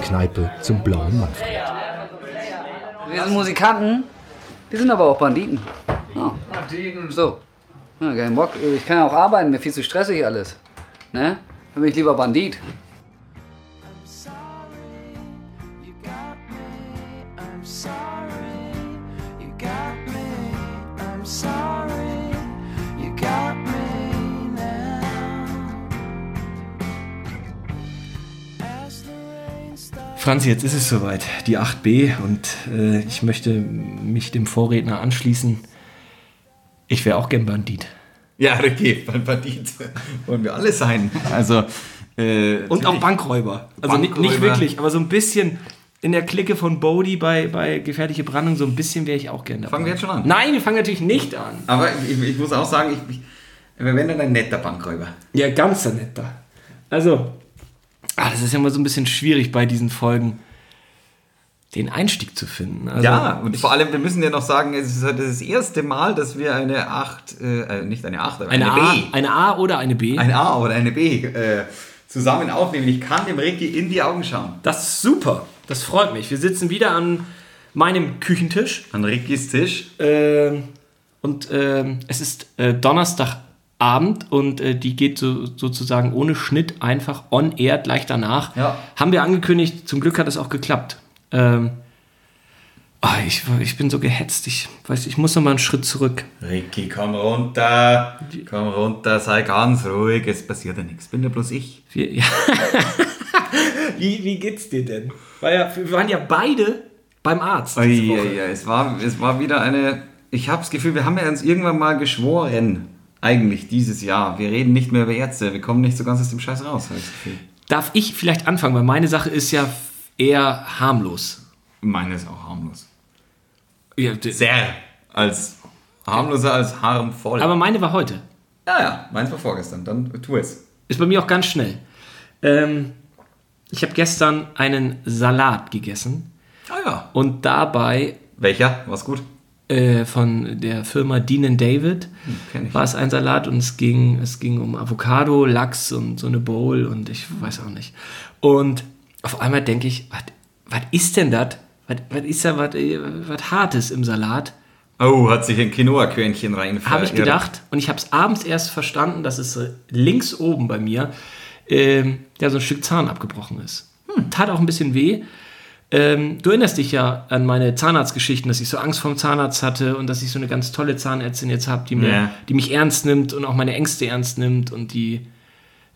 Kneipe zum blauen Manfred. Wir sind Musikanten, wir sind aber auch Banditen. Ja. So. Ja, kein Bock. Ich kann ja auch arbeiten, mir viel zu stressig alles. Ne? Dann bin ich lieber Bandit. Franzi, jetzt ist es soweit, die 8b und äh, ich möchte mich dem Vorredner anschließen. Ich wäre auch gern Bandit. Ja, Ricky, Bandit wollen wir alle sein. Also, äh, Und auch Bankräuber. Also Nicht, nicht Bankräuber. wirklich, aber so ein bisschen in der Clique von Bodie bei, bei Gefährliche Brandung, so ein bisschen wäre ich auch gern dabei. Fangen wir jetzt schon an? Nein, wir fangen natürlich nicht an. Aber ich, ich muss auch sagen, ich, ich, wir werden dann ein netter Bankräuber. Ja, ganz netter. Also, ah, das ist ja immer so ein bisschen schwierig bei diesen Folgen, den Einstieg zu finden. Also, ja, und vor allem, wir müssen ja noch sagen, es ist halt das erste Mal, dass wir eine 8, äh, nicht eine 8, aber eine, eine, A, B, eine A oder eine B. eine A oder eine B äh, zusammen aufnehmen. Ich kann dem Ricky in die Augen schauen. das ist super. Das freut mich. Wir sitzen wieder an meinem Küchentisch. An Rickys Tisch. Ähm, und ähm, es ist äh, Donnerstagabend und äh, die geht so, sozusagen ohne Schnitt einfach on air gleich danach. Ja. Haben wir angekündigt. Zum Glück hat es auch geklappt. Ähm, ah, ich, ich bin so gehetzt. Ich weiß, ich muss noch mal einen Schritt zurück. Ricky, komm runter. Komm runter, sei ganz ruhig. Es passiert ja nichts. Bin ja bloß ich. Wir, ja. wie, wie geht's dir denn? War ja, wir waren ja beide beim Arzt. diese Woche. Ja, es war, es war wieder eine. Ich habe das Gefühl, wir haben ja uns irgendwann mal geschworen, eigentlich dieses Jahr. Wir reden nicht mehr über Ärzte. Wir kommen nicht so ganz aus dem Scheiß raus. Darf ich vielleicht anfangen? Weil meine Sache ist ja eher harmlos. Meine ist auch harmlos. Ja, Sehr. Als harmloser als harmvoll. aber meine war heute. ja, ja, meins war vorgestern. Dann tu es. Ist bei mir auch ganz schnell. Ähm, ich habe gestern einen Salat gegessen Ah ja. und dabei Welcher? War's gut? Äh, von der Firma Dean David ich. war es ein Salat und es ging, es ging um Avocado, Lachs und so eine Bowl und ich weiß auch nicht. Und auf einmal denke ich, was ist denn das? Was ist da was äh, was Hartes im Salat? Oh, hat sich ein Quinoa-Körnchen rein Habe ich gedacht. Und ich habe es abends erst verstanden, dass es links oben bei mir ähm, ja, so ein Stück Zahn abgebrochen ist. Hm, tat auch ein bisschen weh. Ähm, du erinnerst dich ja an meine Zahnarztgeschichten, dass ich so Angst vorm Zahnarzt hatte und dass ich so eine ganz tolle Zahnärztin jetzt habe, die, mir- Ja. die mich ernst nimmt und auch meine Ängste ernst nimmt und die.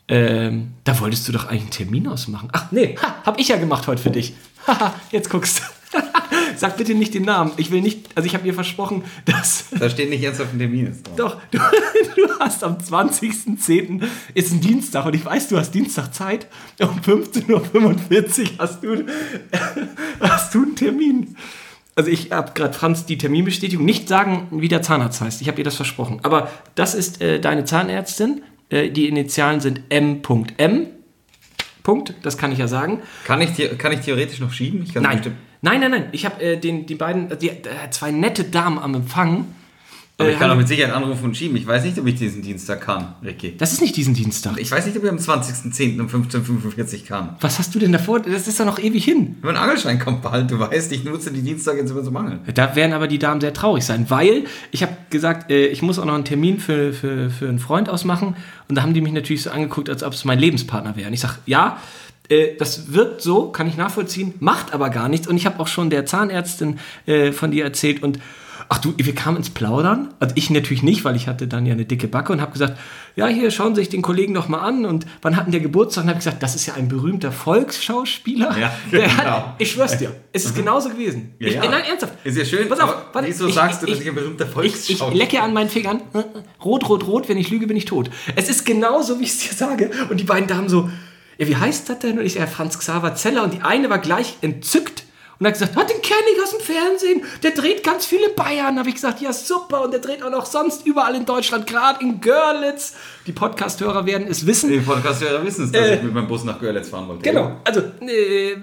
Ähm, da wolltest du doch eigentlich einen Termin ausmachen. Ach nee, ha, hab ich ja gemacht heute für dich. Haha, jetzt guckst du. Sag bitte nicht den Namen. Ich will nicht, also ich habe ihr versprochen, dass. Da steht nicht ernst auf dem Termin. Ist. Doch, du, du hast am 20.10. ist ein Dienstag und ich weiß, du hast Dienstag Zeit. Um 15.45 Uhr hast du, hast du einen Termin. Also ich habe gerade Franz die Terminbestätigung. Nicht sagen, wie der Zahnarzt heißt. Ich habe dir das versprochen. Aber das ist äh, deine Zahnärztin. Äh, die Initialen sind M.M. Punkt, das kann ich ja sagen. Kann ich, kann ich theoretisch noch schieben? Ich kann Nein, bestimmt- nein, nein, nein. Ich habe äh, den, die beiden, äh, die, äh, zwei nette Damen am Empfang. Aber ich Äh, kann auch mit Sicherheit anrufen und schieben. Ich weiß nicht, ob ich diesen Dienstag kann, Ricky. Das ist nicht diesen Dienstag. Ich weiß nicht, ob ich am 20.10. um 15.45 Uhr kann. Was hast du denn davor? Das ist doch noch ewig hin. Mein Angelschein kommt bald, du weißt, ich nutze die Dienstag jetzt immer zum Angeln. Da werden aber die Damen sehr traurig sein, weil ich habe gesagt, äh, ich muss auch noch einen Termin für, für, für einen Freund ausmachen. Und da haben die mich natürlich so angeguckt, als ob es mein Lebenspartner wäre. Und ich sage, ja, äh, das wird so, kann ich nachvollziehen, macht aber gar nichts. Und ich habe auch schon der Zahnärztin äh, von dir erzählt und Ach du, wir kamen ins Plaudern. Also ich natürlich nicht, weil ich hatte dann ja eine dicke Backe und habe gesagt, ja, hier schauen Sie sich den Kollegen doch mal an. Und wann hatten der Geburtstag? Und habe ich gesagt, das ist ja ein berühmter Volksschauspieler. Ja, genau. Hat, ich schwör's dir, es ist genauso gewesen. Ja, ich, ja. Nein, ernsthaft. Ist ja schön, Pass auf, warte, wieso sagst du, dass ich ein berühmter ich, ich Volksschauspieler lecke an meinen Fingern. Rot, rot, rot. Wenn ich lüge, bin ich tot. Es ist genauso, wie ich es dir sage. Und die beiden Damen so, ja, wie heißt das denn? Und ich sage, Franz Xaver Zeller. Und die eine war gleich entzückt und hat gesagt, ah, den kenne ich aus dem Fernsehen. Der dreht ganz viele Bayern. habe ich gesagt, ja, super. Und der dreht auch noch sonst überall in Deutschland, gerade in Görlitz. Die Podcast-Hörer werden es wissen. Die Podcast-Hörer wissen es, dass ich mit meinem Bus nach Görlitz fahren wollte. Äh. Genau. Also, äh,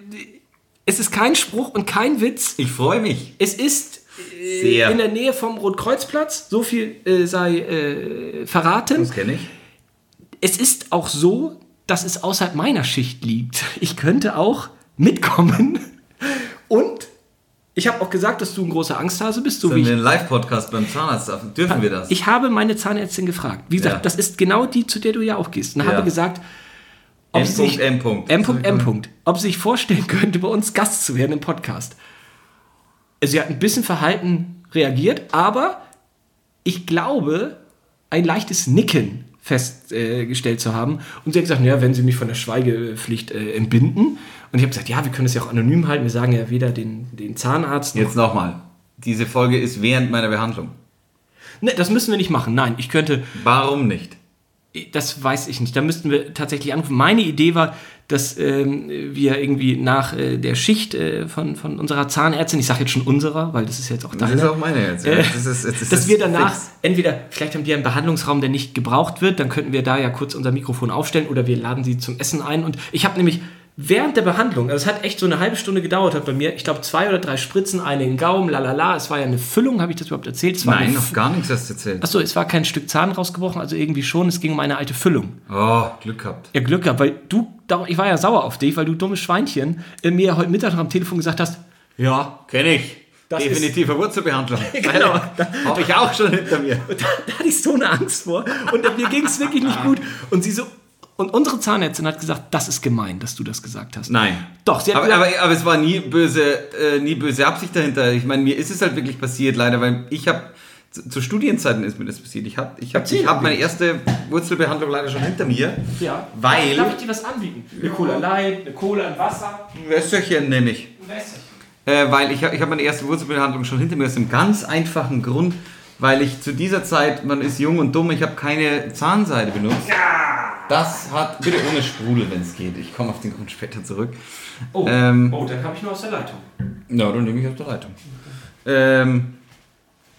es ist kein Spruch und kein Witz. Ich freue mich. Es ist äh, Sehr. in der Nähe vom Rotkreuzplatz. So viel äh, sei äh, verraten. Das kenne ich. Es ist auch so, dass es außerhalb meiner Schicht liegt. Ich könnte auch mitkommen. Und ich habe auch gesagt, dass du ein großer Angsthase bist, so wie Sollen ich. wir einen Live-Podcast beim Zahnarzt dürfen? Dürfen wir das? Ich habe meine Zahnärztin gefragt. Wie gesagt, Ja. das ist genau die, zu der du ja auch gehst. Und Ja. habe gesagt, ob M. sie sich, M. M. M. Ob sie sich vorstellen könnte, bei uns Gast zu werden im Podcast. Sie hat ein bisschen verhalten reagiert, aber ich glaube, ein leichtes Nicken festgestellt zu haben. Und sie hat gesagt, ja, wenn sie mich von der Schweigepflicht äh, entbinden. Und ich habe gesagt, ja, wir können es ja auch anonym halten. Wir sagen ja weder den, den Zahnarzt noch Jetzt nochmal. Diese Folge ist während meiner Behandlung. Ne, das müssen wir nicht machen. Nein, ich könnte, Warum nicht? das weiß ich nicht. Da müssten wir tatsächlich anrufen. Meine Idee war, dass ähm, wir irgendwie nach äh, der Schicht äh, von, von unserer Zahnärztin, ich sage jetzt schon unserer, weil das ist jetzt auch Das deine, ist auch meine jetzt. Äh, Das ist, das ist dass wir danach fix. entweder, vielleicht haben die einen Behandlungsraum, der nicht gebraucht wird, dann könnten wir da ja kurz unser Mikrofon aufstellen oder wir laden sie zum Essen ein. Und ich habe nämlich während der Behandlung, also es hat echt so eine halbe Stunde gedauert, hat bei mir, ich glaube, zwei oder drei Spritzen, eine in den Gaumen, lalala, es war ja eine Füllung, habe ich das überhaupt erzählt? Es war Nein, noch gar nichts hast du erzählt. Achso, es war kein Stück Zahn rausgebrochen, also irgendwie schon, es ging um eine alte Füllung. Oh, Glück gehabt. Ja, Glück gehabt, weil du, ich war ja sauer auf dich, weil du dummes Schweinchen äh, mir heute Mittag noch am Telefon gesagt hast, ja, Kenn ich. Das Definitive Wurzelbehandlung. Genau. Habe ich auch schon hinter mir. Und da, da hatte ich so eine Angst vor und mir ging es wirklich nicht gut. Und sie so, und unsere Zahnärztin hat gesagt, das ist gemein, dass du das gesagt hast. Nein. Doch, sie hat aber, gesagt, aber, aber es war nie böse, äh, nie böse Absicht dahinter. Ich meine, mir ist es halt wirklich passiert, leider, weil ich habe zu, zu Studienzeiten ist mir das passiert. Ich habe ich hab, Erzähl ich hab meine erste Wurzelbehandlung leider schon hinter mir. ja, weil- Darf ich dir was anbieten? Eine Cola Light, eine Cola, ein Wasser, Ein Wässerchen nehme ich. ein Wässerchen. Äh, weil ich, ich habe meine erste Wurzelbehandlung schon hinter mir aus einem ganz einfachen Grund, weil ich zu dieser Zeit, man ist jung und dumm, ich habe keine Zahnseide benutzt. Das hat, bitte ohne Sprudel, wenn es geht. Ich komme auf den Grund später zurück. Oh, Ähm, oh, dann habe ich nur aus der Leitung. Ja, dann nehme ich auf der Leitung. Ähm,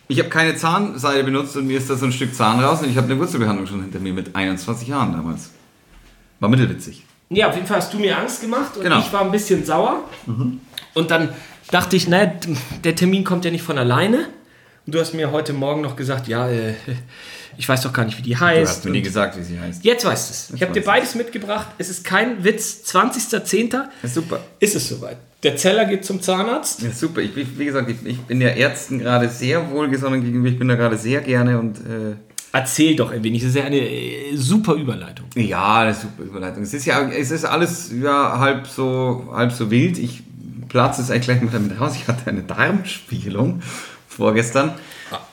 ich habe keine Zahnseide benutzt und mir ist da so ein Stück Zahn raus und ich habe eine Wurzelbehandlung schon hinter mir mit 21 Jahren damals. War mittelwitzig. Ja, auf jeden Fall hast du mir Angst gemacht und Genau. ich war ein bisschen sauer. Und dann dachte ich, naja, der Termin kommt ja nicht von alleine. Du hast mir heute Morgen noch gesagt, ja, äh, ich weiß doch gar nicht, wie die Du heißt. hast mir nie gesagt, wie sie heißt. Jetzt weißt du es. Ich habe dir beides mitgebracht. Es ist kein Witz. 20.10. Ist super. ist es soweit. Der Zeller geht zum Zahnarzt. Ja, super. Ich, bin- wie gesagt, ich, ich bin ja Ärzten gerade sehr wohlgesonnen gegenüber. Ich bin da gerade sehr gerne und äh, Erzähl doch ein wenig. Das ist ja eine äh, super Überleitung. ja, eine super Überleitung. Es ist ja, es ist alles ja halb so, halb so wild. Ich platze es eigentlich gleich mal damit raus. Ich hatte eine Darmspiegelung vorgestern.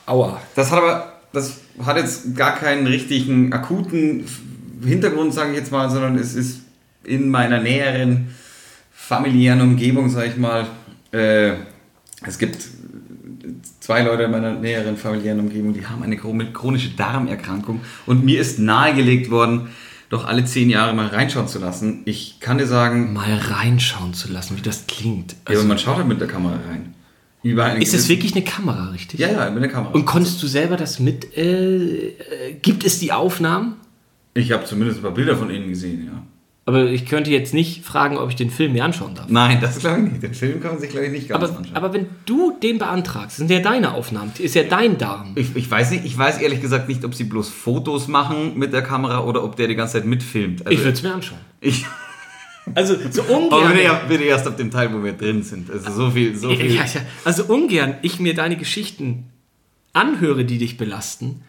Aua. Das hat aber, das hat jetzt gar keinen richtigen akuten Hintergrund, sage ich jetzt mal, sondern es ist in meiner näheren familiären Umgebung, sage ich mal. Äh, es gibt zwei Leute in meiner näheren familiären Umgebung, die haben eine chron- chronische Darmerkrankung und mir ist nahegelegt worden, doch alle zehn Jahre mal reinschauen zu lassen. Ich kann dir sagen, Mal reinschauen zu lassen, wie das klingt. ja, Also, aber man schaut halt mit der Kamera rein. Über eine ist es wirklich eine Kamera, richtig? Ja, ja, mit der Kamera. Und konntest du selber das mit. Äh, äh, gibt es die Aufnahmen? ich habe zumindest ein paar Bilder von ihnen gesehen, ja. Aber ich könnte jetzt nicht fragen, ob ich den Film mir anschauen darf. Nein, das glaube ich nicht. Den Film kann man sich, glaube ich, nicht ganz Aber, anschauen. aber wenn du den beantragst, sind ja deine Aufnahmen, ist ja dein Darm. ich, ich weiß nicht, ich weiß ehrlich gesagt nicht, ob sie bloß Fotos machen mit der Kamera oder ob der die ganze Zeit mitfilmt. Also, Ich würde es mir anschauen. ich Also so aber ungern. bitte, ja- bitte erst ab dem Teil, wo wir drin sind. Also so viel, so viel. Ja, ja. Also ungern ich mir deine Geschichten anhöre, die dich belasten,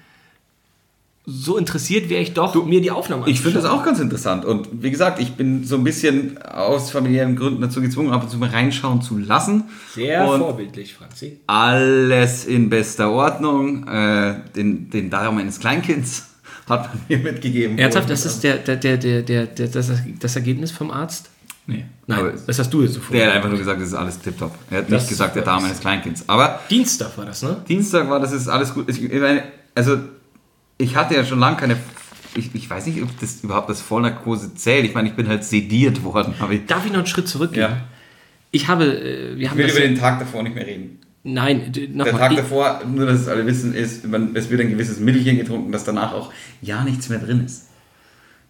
so interessiert wäre ich doch, mir die Aufnahmen Ich finde das auch ganz interessant. Und wie gesagt, ich bin so ein bisschen aus familiären Gründen dazu gezwungen, ab und zu mal reinschauen zu lassen. Sehr und vorbildlich, Franzi. alles in bester Ordnung. Äh, den, den Darm eines Kleinkinds hat man mir mitgegeben. Ernsthaft, das ist der, der, der, der, der, der, das, das Ergebnis vom Arzt? Nee. Nein, Aber das hast du jetzt so vor. der hat einfach nur gesagt, es ist alles tipptopp. Er hat Das nicht gesagt, der Darm eines Kleinkinds. Aber Dienstag war das, ne? Dienstag war das ist alles gut. Ich, ich meine, also ich hatte ja schon lange keine. Ich, ich weiß nicht, ob das überhaupt das Vollnarkose zählt. Ich meine, ich bin halt sediert worden. Ich, Darf ich noch einen Schritt zurückgehen? Ja. Ich habe, äh, wir haben will das über den Tag davor nicht mehr reden. Nein, d- Der nochmal. Tag davor, nur dass es alle wissen, ist, man, es wird ein gewisses Mittelchen getrunken, dass danach auch ja nichts mehr drin ist.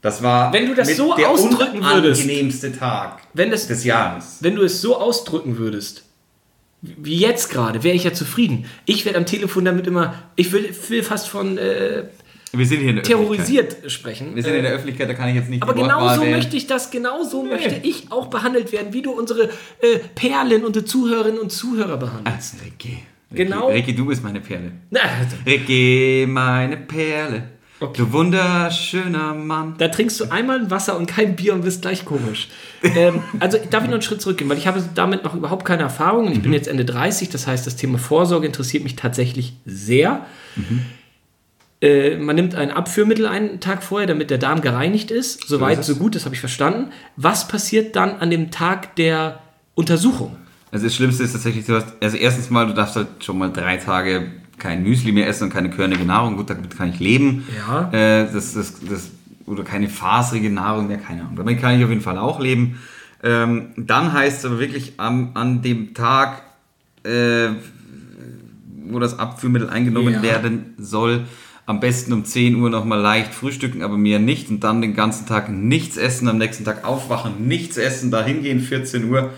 Das war Wenn du das so der ausdrücken würdest. unangenehmste Tag Wenn das- des Jahres. Wenn du es so ausdrücken würdest, wie jetzt gerade, wäre ich ja zufrieden. Ich werde am Telefon damit immer, ich will, will fast von, äh, Wir sind hier in der terrorisiert sprechen. Wir sind in der Öffentlichkeit, da kann ich jetzt nicht Aber genau so möchte ich das, genau so möchte ich auch behandelt werden, wie du unsere äh, Perlen, unsere Zuhörerinnen und Zuhörer behandelst. Ah, Ricky. Ricky. Genau. Ricky, du bist meine Perle. Na, Ricky, meine Perle. Okay. Du wunderschöner Mann. da trinkst du einmal ein Wasser und kein Bier und bist gleich komisch. ähm, also darf ich noch einen Schritt zurückgehen, weil ich habe damit noch überhaupt keine Erfahrung. und Ich bin jetzt Ende 30, das heißt, das Thema Vorsorge interessiert mich tatsächlich sehr. Äh, man nimmt ein Abführmittel einen Tag vorher, damit der Darm gereinigt ist. Soweit, so es. gut, das habe ich verstanden. Was passiert dann an dem Tag der Untersuchung? Also das Schlimmste ist tatsächlich, du hast, also erstens mal, du darfst halt schon mal drei Tage kein Müsli mehr essen und keine körnige Nahrung. Gut, damit kann ich leben. Ja. Äh, das, das, das, oder keine faserige Nahrung mehr, keine Ahnung. Damit kann ich auf jeden Fall auch leben. Ähm, dann heißt es aber wirklich am, an dem Tag, äh, wo das Abführmittel eingenommen Ja. werden soll, am besten um 10 Uhr nochmal leicht frühstücken, aber mehr nicht und dann den ganzen Tag nichts essen, am nächsten Tag aufwachen, nichts essen, da hingehen, 14 Uhr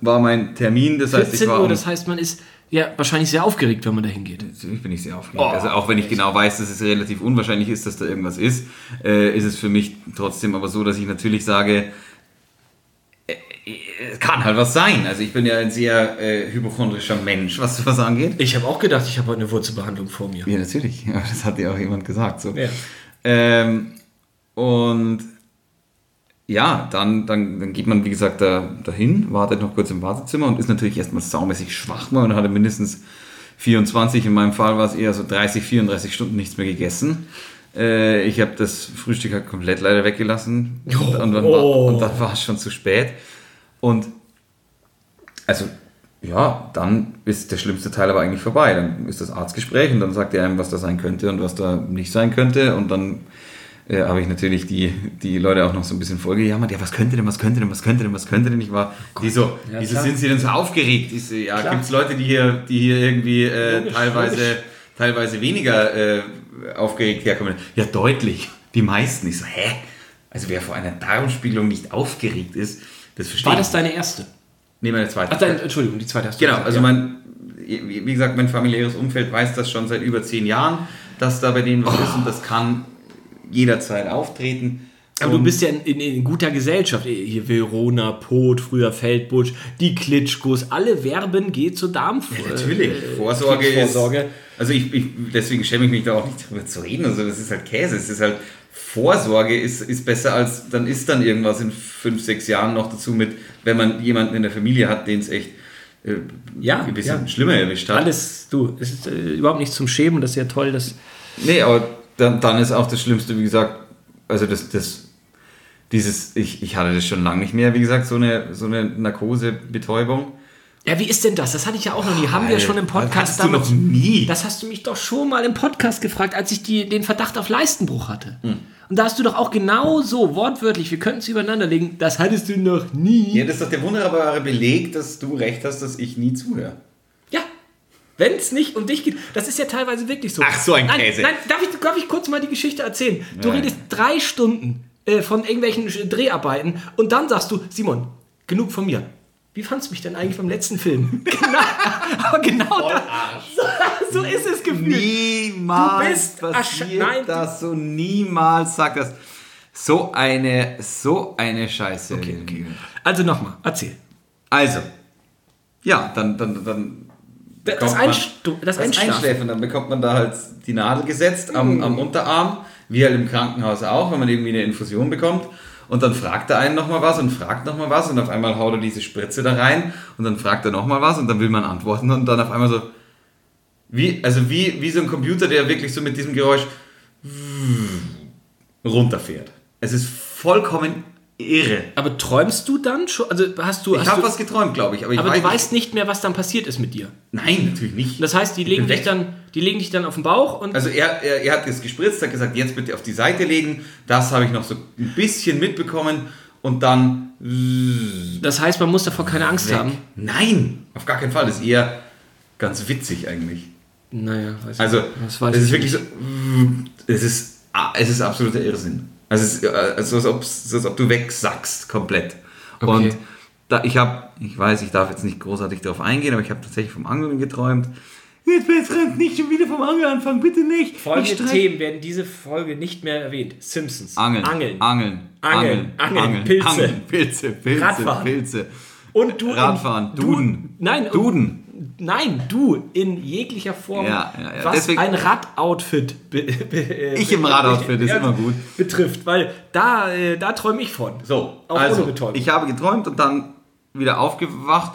war mein Termin. Das heißt, 14 ich war Uhr, um, das heißt, man ist ja wahrscheinlich sehr aufgeregt, wenn man da hingeht. Natürlich bin ich sehr aufgeregt. also auch wenn ich genau weiß, dass es relativ unwahrscheinlich ist, dass da irgendwas ist, äh, ist es für mich trotzdem aber so, dass ich natürlich sage, es kann halt was sein. Also ich bin ja ein sehr äh, hypochondrischer Mensch, was sowas angeht. Ich habe auch gedacht, ich habe heute eine Wurzelbehandlung vor mir. Ja, natürlich. Ja, das hat ja auch jemand gesagt. So. Ja. Ähm, und ja, dann, dann, dann geht man, wie gesagt, da, dahin, wartet noch kurz im Wartezimmer und ist natürlich erstmal saumäßig schwach. Man hatte mindestens 24, in meinem Fall war es eher so 30, 34 Stunden nichts mehr gegessen. Äh, ich habe das Frühstück halt komplett leider weggelassen und, war, und dann war es schon zu spät. Und also ja, dann ist der schlimmste Teil aber eigentlich vorbei. Dann ist das Arztgespräch und dann sagt er einem, was da sein könnte und was da nicht sein könnte. Und dann äh, habe ich natürlich die, die Leute auch noch so ein bisschen vollgejammert. Ja, was könnte denn, was könnte denn, was könnte denn, was könnte denn? Ich war, die so, Ja, wieso sind sie denn so aufgeregt? Ich so, ja, gibt es Leute, die hier, die hier irgendwie äh, Logisch, teilweise, logisch. teilweise weniger äh, aufgeregt herkommen? Ja, deutlich. Die meisten. Ich so, hä? Also wer vor einer Darmspiegelung nicht aufgeregt ist, das verstehe War das deine erste? Nee, meine zweite. Ach, dein, Entschuldigung, die zweite hast du Genau, gesagt, also ja. mein, wie gesagt, mein familiäres Umfeld weiß das schon seit über zehn Jahren, dass da bei denen was ist und das kann jederzeit auftreten. Aber du bist ja in, in, in guter Gesellschaft. Hier Verona, Pot, früher Feldbusch, die Klitschkos, alle werben, geht zur Darm. Ja, natürlich. Vorsorge, Vorsorge. ist. Also ich, ich deswegen schäme ich mich da auch nicht darüber zu reden. Also das ist halt Käse. Es ist halt Vorsorge ist, ist besser als dann ist dann irgendwas in fünf, sechs Jahren noch dazu mit, wenn man jemanden in der Familie hat, den es echt äh, Ja, ein bisschen ja. schlimmer erwischt hat. Alles, du, es ist äh, überhaupt nichts zum Schämen. Das ist ja toll, dass. Nee, aber dann, dann ist auch das Schlimmste, wie gesagt, also das, das dieses, ich, ich hatte das schon lange nicht mehr, wie gesagt, so eine, so eine Narkosebetäubung. Ja, wie ist denn das? Das hatte ich ja auch noch nie. Haben wir schon im Podcast Hattest du noch nie? Das hast du mich doch schon mal im Podcast gefragt, als ich die, den Verdacht auf Leistenbruch hatte. Hm. Und da hast du doch auch genau so, wortwörtlich, wir könnten es übereinander legen, das hattest du noch nie. Ja, das ist doch der wunderbare Beleg, dass du recht hast, dass ich nie zuhöre. Ja. Wenn es nicht um dich geht, das ist ja teilweise wirklich so. Ach, so ein nein, Käse. Nein, darf ich, darf ich kurz mal die Geschichte erzählen? Du Ja. redest drei Stunden äh, von irgendwelchen Dreharbeiten und dann sagst du, Simon, genug von mir. Wie fandst du mich denn eigentlich beim letzten Film? genau, aber genau das, so, so ist es gefühlt. Niemals Du bist passiert nein, das so, niemals sagt das. So eine, so eine Scheiße. Also nochmal, erzähl. Also, ja, dann, dann, dann Das, Einstu das, das. Einschläfen, dann bekommt man da halt die Nadel gesetzt am, am Unterarm, wie halt im Krankenhaus auch, wenn man irgendwie eine Infusion bekommt. Und dann fragt er einen nochmal was und fragt nochmal was und auf einmal haut er diese Spritze da rein und dann fragt er nochmal was und dann will man antworten und dann auf einmal so, wie, also wie, wie so ein Computer, der wirklich so mit diesem Geräusch runterfährt. Es ist vollkommen irre. Aber träumst du dann schon? Also hast du. Ich habe was geträumt, glaube ich, aber ich aber weiß du weißt nicht mehr, was dann passiert ist mit dir. Nein, natürlich nicht. Das heißt, die legen, dich dann, die legen dich dann auf den Bauch und. Also er, er, er hat das gespritzt, hat gesagt, jetzt bitte auf die Seite legen. Das habe ich noch so ein bisschen mitbekommen und dann das heißt, man muss davor keine Angst weg. haben. Nein, auf gar keinen Fall. Das ist eher ganz witzig eigentlich. Naja, weiß Also nicht. weiß es ist ich wirklich so, es ist, es ist absoluter Irrsinn. Also also als, ob, als ob du wegsackst komplett. Okay. Und da, ich habe, ich weiß, ich darf jetzt nicht großartig darauf eingehen, aber ich habe tatsächlich vom Angeln geträumt. Jetzt Frank nicht schon wieder vom Angeln anfangen, bitte nicht. Folgende Themen werden diese Folge nicht mehr erwähnt. Simpsons. Angeln. Angeln. Angeln. Angeln. Angeln. Pilze. Angeln. Pilze. Pilze. Radfahren. Pilze. Und du. Radfahren. du- Duden. Nein. Duden. Nein, du in jeglicher Form, Ja, ja, ja. was Deswegen- ein Radoutfit Ich im Radoutfit ist immer gut. betrifft, weil da, äh, da träume ich von. So, Auch also, ohne Betäubung. ich habe geträumt und dann wieder aufgewacht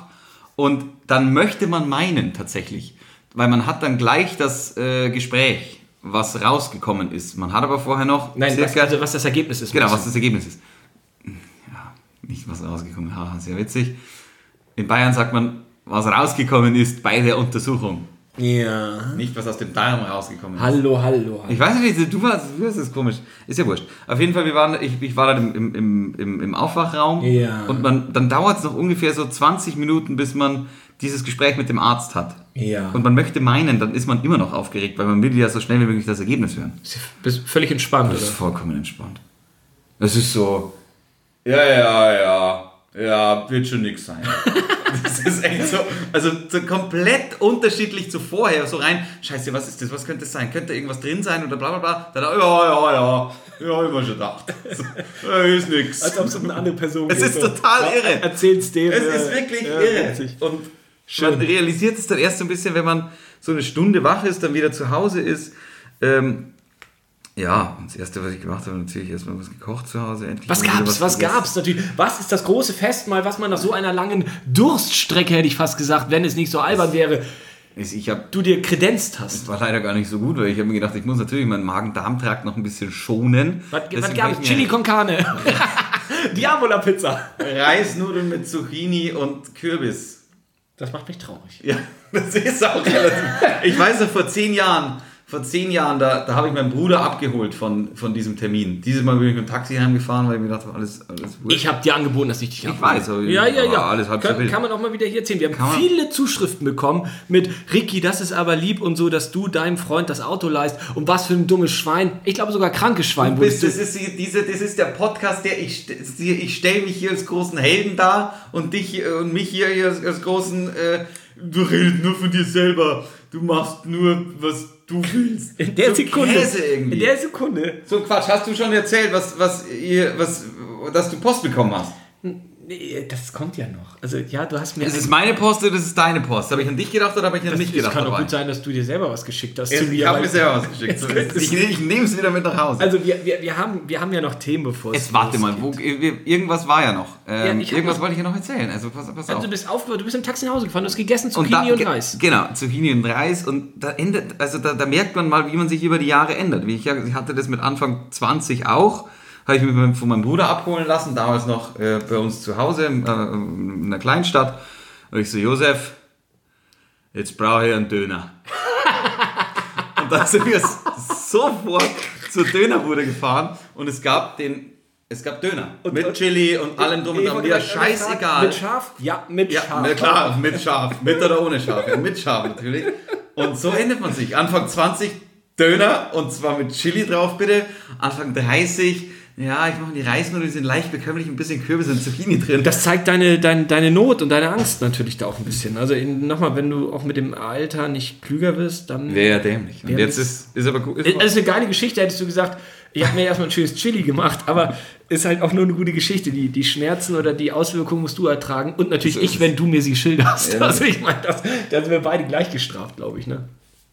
und dann möchte man meinen tatsächlich, weil man hat dann gleich das äh, Gespräch, was rausgekommen ist. Man hat aber vorher noch Nein, was, also was das Ergebnis ist. Genau, was das Ergebnis ist. Ja, nicht was rausgekommen ist. Haha, sehr witzig. In Bayern sagt man, was rausgekommen ist bei der Untersuchung. du? Ja. Nicht, was aus dem Darm rausgekommen ist. Hallo, hallo. Ich weiß nicht, du warst, du hast es komisch. Ist ja wurscht. Auf jeden Fall, wir waren, ich, ich war dann im, im, im, im Aufwachraum Ja. und man, dann dauert es noch ungefähr so 20 Minuten, bis man dieses Gespräch mit dem Arzt hat. Ja. Und man möchte meinen, dann ist man immer noch aufgeregt, weil man will ja so schnell wie möglich das Ergebnis hören. Bist völlig entspannt, Das ist oder? vollkommen entspannt. Es ist so, ja, ja, ja, ja, wird schon nix sein. Das ist echt so, also so komplett unterschiedlich zu vorher, so rein, scheiße, was ist das, was könnte es sein, könnte irgendwas drin sein oder bla bla bla, dann, ja, ja, ja, ja, immer schon gedacht. So, ja, ist nix. Als ob es um eine andere Person Es geht, ist so. total Ja, irre. Erzähl's dem. Es ist wirklich ja, irre. witzig. Und Schön. man realisiert es dann erst so ein bisschen, wenn man so eine Stunde wach ist, dann wieder zu Hause ist. Ähm, ja, und das Erste, was ich gemacht habe, natürlich erstmal was gekocht zu Hause. Endlich Was gab's? Was gegessen. gab's natürlich? Was ist das große Festmahl, was man nach so einer langen Durststrecke, hätte ich fast gesagt, wenn es nicht so albern wäre, Ich, ich hab, du dir kredenzt hast? war leider gar nicht so gut, weil ich habe mir gedacht, ich muss natürlich meinen Magen-Darm-Trakt noch ein bisschen schonen. Was, was gab es? Chili con Carne. Diavola Pizza. Reisnudeln mit Zucchini und Kürbis. Das macht mich traurig. Ja, das ist auch relativ. Ich weiß noch, vor zehn Jahren, vor zehn Jahren, da, da habe ich meinen Bruder abgeholt von, von diesem Termin. Dieses Mal bin ich mit dem Taxi heimgefahren, weil ich mir gedacht habe, alles, alles wurscht. Ich habe dir angeboten, dass ich dich abhole. weiß, aber- ja, ja, ja. alles halb kann, kann man auch mal wieder hier erzählen. Wir haben Kann man- viele Zuschriften bekommen mit Ricky, das ist aber lieb und so, dass du deinem Freund das Auto leist und was für ein dummes Schwein. Ich glaube sogar krankes Schwein. Du bist, das, ist, die- diese, das ist der Podcast, der ich, ich stelle mich hier als großen Helden dar und dich hier- und mich hier als, als großen, äh, du redest nur von dir selber, du machst nur, was du willst. In der so Sekunde. Käse irgendwie. In der Sekunde. so Quatsch, hast du schon erzählt, was, was ihr, was, dass du Post bekommen hast? Nee, das kommt ja noch. Also ja, du hast mir. Das ist meine Post oder das ist deine Post? Habe ich an dich gedacht oder habe ich an mich es gedacht kann doch gut sein, dass du dir selber was geschickt hast. Ja, zu ich mir, habe weil- mir selber was geschickt. So, ich ich nehme es wieder mit nach Hause. Also wir, wir, wir, haben, wir haben ja noch Themen, bevor es Jetzt warte mal, wo, irgendwas war ja noch. Ähm, ich hab irgendwas noch- wollte ich ja noch erzählen. Also pass, pass auf. Also du bist aufgewacht, du bist im Taxi nach Hause gefahren, du hast gegessen Und Zucchini da- und, Reis. Genau, Zucchini und Reis. Und da endet, also da, da merkt man mal, wie man sich über die Jahre ändert. Wie ich, ja, ich hatte das mit Anfang 20 auch. Habe ich mich von meinem Bruder abholen lassen, damals noch äh, bei uns zu Hause in, äh, in einer Kleinstadt. Und ich so, Josef, jetzt brauche ich einen Döner. und dann sind wir sofort zur Dönerbude gefahren und es gab den, es gab Döner. mit Chili und allem drum und dran. fragen, scheißegal. Mit Schaf? Ja, mit Ja, Schaf. na klar, mit Schaf. Mit oder ohne Schaf. Ja, mit Schaf natürlich. Und so ändert man sich. Anfang 20 Döner und zwar mit Chili drauf bitte. Anfang 30, ja, ich mache die Reisnudeln, die sind leicht bekömmlich, ein bisschen Kürbis und Zucchini drin. Das zeigt deine, deine, deine Not und deine Angst natürlich da auch ein bisschen. Also nochmal, wenn du auch mit dem Alter nicht klüger wirst, dann... Wäre ja dämlich. Und jetzt das- ist, ist aber gut. Das ist eine geile Geschichte, hättest du gesagt, ich habe mir erstmal ein schönes Chili gemacht, aber ist halt auch nur eine gute Geschichte. Die, die Schmerzen oder die Auswirkungen musst du ertragen und natürlich So ist ich, wenn du mir sie schilderst. Ja. Also ich meine, das, da sind wir beide gleich gestraft, glaube ich. Ne?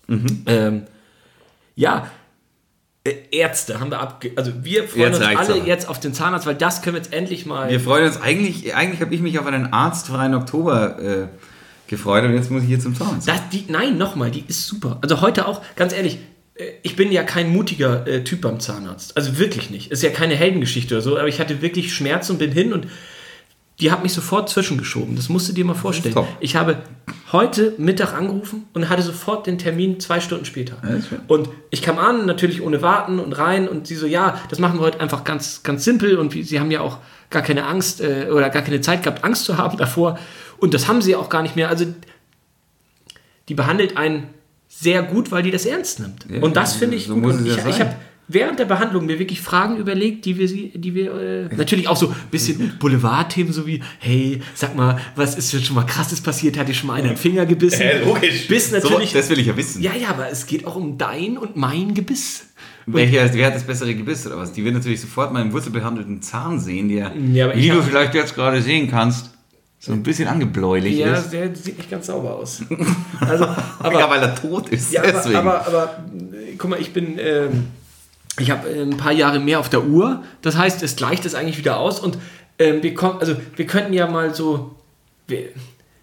Mhm. Ähm, ja, äh, Ärzte haben wir abge... Also wir freuen Jetzt uns alle aber. jetzt auf den Zahnarzt, weil das können wir jetzt endlich mal... Wir freuen uns eigentlich, eigentlich habe ich mich auf einen arztfreien Oktober äh, gefreut und jetzt muss ich hier zum Zahnarzt. Das, die, nein, nochmal, die ist super. Also heute auch, ganz ehrlich, äh, ich bin ja kein mutiger äh, Typ beim Zahnarzt. Also wirklich nicht. Ist ja keine Heldengeschichte oder so, aber ich hatte wirklich Schmerzen und bin hin und die hat mich sofort zwischengeschoben. Das musst du dir mal vorstellen. Ich habe heute Mittag angerufen und hatte sofort den Termin zwei Stunden später. Und ich kam an, natürlich ohne Warten und rein und sie so, ja, das machen wir heute einfach ganz, ganz simpel und sie haben ja auch gar keine Angst äh, oder gar keine Zeit gehabt, Angst zu haben davor. Und das haben sie auch gar nicht mehr. Also die behandelt einen sehr gut, weil die das ernst nimmt. Ja, und das finde ich so gut. ich ich habe während der Behandlung mir wirklich Fragen überlegt, die wir, sie- die wir äh, natürlich auch so ein bisschen Boulevardthemen, so wie, hey, sag mal, was ist jetzt schon mal krasses passiert? Hat dir schon mal einer den Finger gebissen? Bis natürlich. So, das will ich ja wissen. ja, ja, aber es geht auch um dein und mein Gebiss. Welcher, wer hat das bessere Gebiss oder was? Die wird natürlich sofort meinen wurzelbehandelten Zahn sehen, der, Ja, wie du vielleicht jetzt gerade sehen kannst, so ein bisschen angebläulich Ja, ist. der sieht nicht ganz sauber aus. Also, Aber, ja, weil er tot ist. Ja, aber, aber, aber äh, guck mal, ich bin, ähm, ich habe äh, ein paar Jahre mehr auf der Uhr. Das heißt, es gleicht es eigentlich wieder aus und ähm, wir kommen, also wir könnten ja mal so, wer,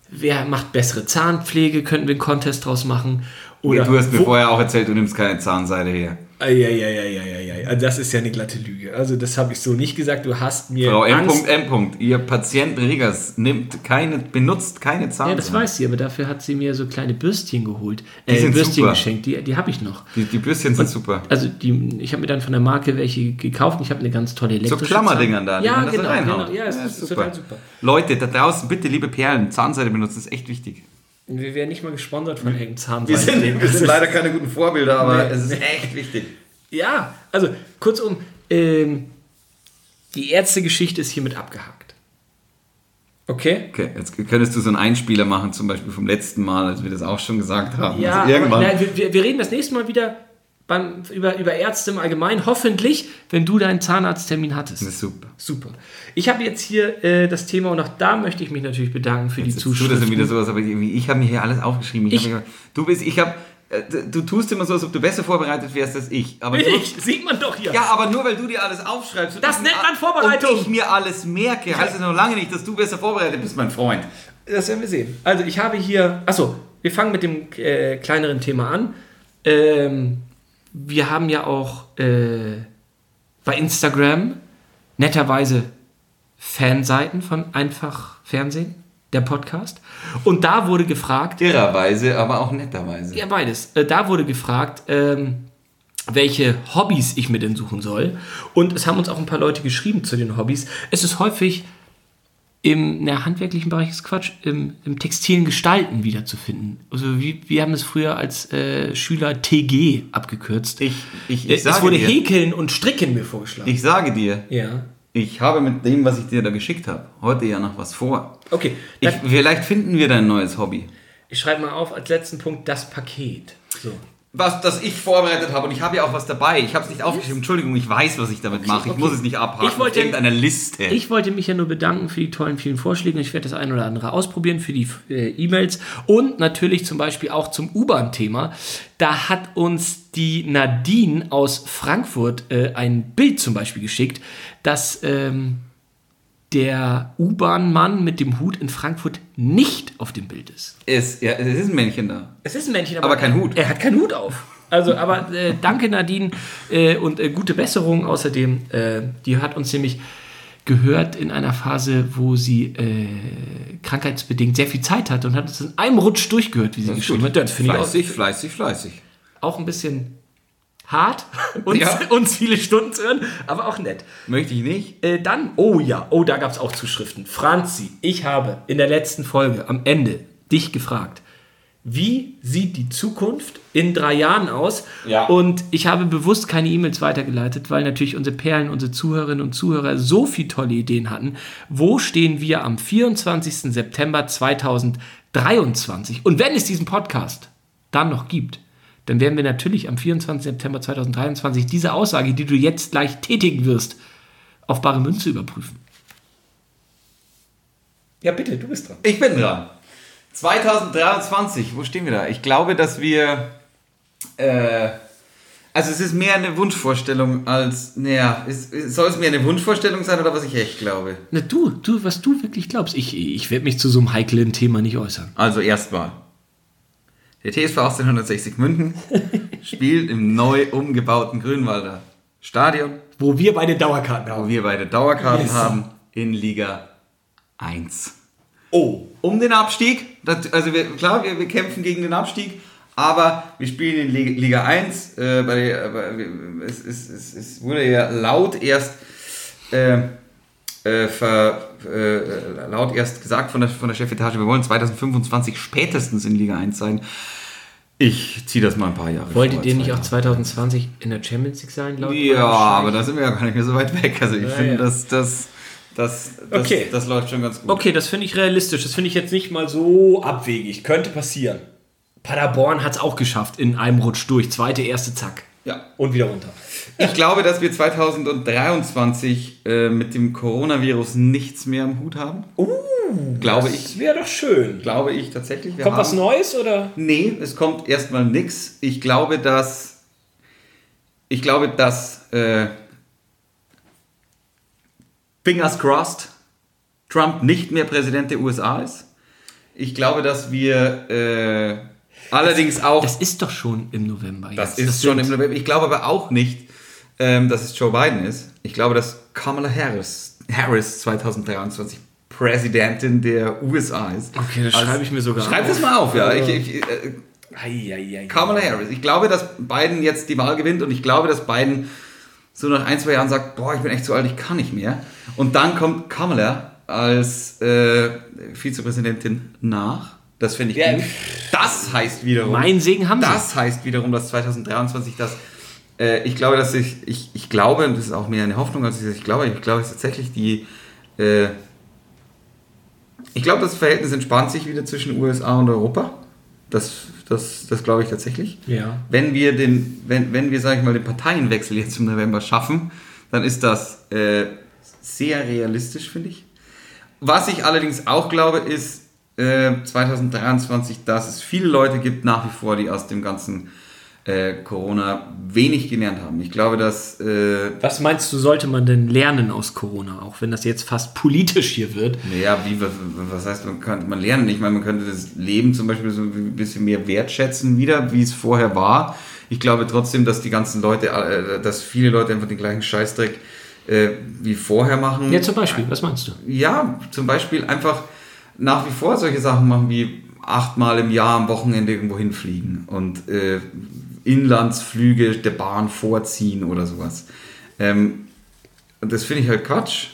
wer macht bessere Zahnpflege, könnten wir einen Contest draus machen. Oder du hast mir wo- vorher auch erzählt, du nimmst keine Zahnseide her. Ja, ja, ja, ja, ja, ja. Also das ist ja eine glatte Lüge. Also das habe ich so nicht gesagt. Du hast mir Frau Angst. M.M. Ihr Patient Regers nimmt keine, benutzt keine Zahnseide. Ja, das weiß sie, aber dafür hat sie mir so kleine Bürstchen geholt. Die Äh, sind Bürstchen super. geschenkt, die, die habe ich noch. Die, die Bürstchen sind super. Also die, ich habe mir dann von der Marke welche gekauft. und Ich habe eine ganz tolle So elektrische Klammerdingern da, die Ja, so genau, genau. Ja, es Ja, ist super. total super. Leute, da draußen bitte liebe Perlen, Zahnseide benutzen, ist echt wichtig. Wir werden nicht mal gesponsert von Hängen Zahnseide. Wir sind, wir sind leider keine guten Vorbilder, aber Nee. es ist echt wichtig. Ja, also kurzum, ähm, die Ärztegeschichte ist hiermit abgehakt. Okay? Okay, jetzt könntest du so einen Einspieler machen, zum Beispiel vom letzten Mal, als wir das auch schon gesagt haben. Ja, also irgendwann. aber, wir- wir, wir reden das nächste Mal wieder beim, über, über Ärzte im Allgemeinen. Hoffentlich, wenn du deinen Zahnarzttermin hattest. das super. Super. Ich habe jetzt hier äh, das Thema und auch da möchte ich mich natürlich bedanken für die Jetzt tut das Zuschriften. dann wieder sowas, aber irgendwie, ich habe mir hier alles aufgeschrieben. Ich Ich- mir, du bist, ich habe, du tust immer so, als ob du besser vorbereitet wärst als ich. Aber Bin nur, ich, sieht man doch hier. Ja, aber nur weil du dir alles aufschreibst. und Das ich- nennt man Vorbereitung. Und ich mir alles merke, heißt es noch lange nicht, dass du besser vorbereitet bist, mein Freund. Das werden wir sehen. Also ich habe hier, achso, wir fangen mit dem äh, kleineren Thema an. Ähm, wir haben ja auch äh, bei Instagram netterweise Fanseiten von Einfach Fernsehen, der Podcast. Und da wurde gefragt, Irrerweise, aber auch netterweise. ja beides, äh, da wurde gefragt, ähm, welche Hobbys ich mir denn suchen soll. Und es haben uns auch ein paar Leute geschrieben zu den Hobbys. Es ist häufig im na, handwerklichen Bereich ist Quatsch, im, im textilen Gestalten wiederzufinden. Also wie, wir haben es früher als äh, Schüler TG abgekürzt. Ich, ich, Äh, ich, es wurde dir, Häkeln und Stricken mir vorgeschlagen. ich sage dir, ja. ich habe mit dem, was ich dir da geschickt habe, heute ja noch was vor. Okay, Ich, vielleicht finden wir dein neues Hobby. ich schreibe mal auf als letzten Punkt das Paket. So. Was, das ich vorbereitet habe und ich habe ja auch was dabei. Ich habe es nicht aufgeschrieben. Entschuldigung, ich weiß, was ich damit mache. Ich okay. muss es nicht abhaken. Ich wollte- irgendeiner Liste. Ich wollte mich ja nur bedanken für die tollen vielen Vorschläge. Ich werde das ein oder andere ausprobieren für die äh, E-Mails und natürlich zum Beispiel auch zum U-Bahn-Thema. Da hat uns die Nadine aus Frankfurt äh, ein Bild zum Beispiel geschickt, dass ähm, der U-Bahn-Mann mit dem Hut in Frankfurt nicht auf dem Bild ist. es, ja, es ist ein Männchen da. Es ist ein Männchen, Aber kein Hut. Er hat keinen Hut auf. Also, aber äh, danke Nadine äh, und äh, gute Besserung außerdem. Äh, die hat uns nämlich gehört in einer Phase, wo sie äh, krankheitsbedingt sehr viel Zeit hatte und hat uns in einem Rutsch durchgehört, wie sie geschrieben hat. Das finde ich auch, Fleißig, fleißig, fleißig. auch ein bisschen hart, uns, Ja. uns viele Stunden zu hören, aber auch nett. Möchte ich nicht. Äh, dann, oh ja, oh, da gab es auch Zuschriften. Franzi, ich habe in der letzten Folge am Ende dich gefragt, wie sieht die Zukunft in drei Jahren aus? Ja. Und ich habe bewusst keine E-Mails weitergeleitet, weil natürlich unsere Perlen, unsere Zuhörerinnen und Zuhörer so viele tolle Ideen hatten. Wo stehen wir am 24. September 2023? Und wenn es diesen Podcast dann noch gibt, dann werden wir natürlich am 24. September 2023 diese Aussage, die du jetzt gleich tätigen wirst, auf bare Münze überprüfen. Ja, bitte, du bist dran. Ich bin dran. 2023, wo stehen wir da? Ich glaube, dass wir. Äh, also, es ist mehr eine Wunschvorstellung als. Naja, es, soll es mehr eine Wunschvorstellung sein oder was ich echt glaube? Na, du, du, was du wirklich glaubst. Ich, ich werde mich zu so einem heiklen Thema nicht äußern. Also, erstmal. Der TSV 1860 München spielt im neu umgebauten Grünwalder Stadion, Wo wir beide Dauerkarten wo haben. wir beide Dauerkarten Yes. haben, in Liga 1. Oh. um den Abstieg. Das, also wir, klar, wir, wir kämpfen gegen den Abstieg, aber wir spielen in Liga, Liga 1. Äh, bei, bei, es, es, es, es wurde ja laut erst äh, äh, ver, äh, laut erst gesagt von der, von der Chefetage, wir wollen 2025 spätestens in Liga 1 sein. Ich ziehe das mal ein paar Jahre Wolltet vor, ihr nicht auch Jahre. 2020 in der Champions League sein? Laut Ja, aber da sind wir ja gar nicht mehr so weit weg. Also ich finde, ja. dass das, das, das, Okay. das läuft schon ganz gut. Okay, das finde ich realistisch. Das finde ich jetzt nicht mal so abwegig. Könnte passieren. Paderborn hat es auch geschafft in einem Rutsch durch. Zweite, erste, zack. Ja. Und wieder runter. Ich glaube, dass wir 2023 äh, mit dem Coronavirus nichts mehr am Hut haben. Uh, glaube ich. wäre doch schön. Glaube ich tatsächlich. Kommt was haben- Neues oder? Nee, es kommt erstmal nix. Ich glaube, dass. Ich glaube, dass. Äh, fingers crossed, Trump nicht mehr Präsident der USA ist. Ich glaube, dass wir äh, allerdings auch. Das ist doch schon im November. Das jetzt. ist schon im November. Ich glaube aber auch nicht, ähm, dass es Joe Biden ist. Ich glaube, dass Kamala Harris, Harris 2023 Präsidentin der USA ist. Okay, das schreibe ich mir sogar Schreib auf. das mal auf, ja. Ich, ich, äh. Kamala Harris. Ich glaube, dass Biden jetzt die Wahl gewinnt und ich glaube, dass Biden so nach ein, zwei Jahren sagt, boah, ich bin echt zu alt, ich kann nicht mehr. Und dann kommt Kamala als äh, Vizepräsidentin nach. Das finde ich Ja. gut. Das heißt wiederum... Mein Segen haben sie. Das heißt wiederum, dass 2023 das... Äh, ich glaube, dass ich, ich... Ich glaube, und das ist auch mehr eine Hoffnung, als ich, ich glaube, ich glaube, dass tatsächlich die... Äh, ich glaube, das Verhältnis entspannt sich wieder zwischen USA und Europa. Das, das, das glaube ich tatsächlich. Ja. Wenn wir den, wenn, wenn wir, sage ich mal, den Parteienwechsel jetzt im November schaffen, dann ist das äh, sehr realistisch, finde ich. Was ich allerdings auch glaube, ist äh, 2023, dass es viele Leute gibt nach wie vor, die aus dem ganzen äh, Corona wenig gelernt haben. Ich glaube, dass äh, Was meinst du, sollte man denn lernen aus Corona, auch wenn das jetzt fast politisch hier wird? Naja, wie, was, heißt, man kann man lernen? Ich meine, man könnte das Leben zum Beispiel so ein bisschen mehr wertschätzen wieder, wie es vorher war. Ich glaube trotzdem, dass die ganzen Leute, äh, dass viele Leute einfach den gleichen Scheißdreck äh, wie vorher machen. Ja, zum Beispiel, was meinst du? Ja, zum Beispiel einfach nach wie vor solche Sachen machen wie achtmal im Jahr am Wochenende irgendwo hinfliegen und äh, Inlandsflüge der Bahn vorziehen oder sowas. Ähm, und das finde ich halt Quatsch.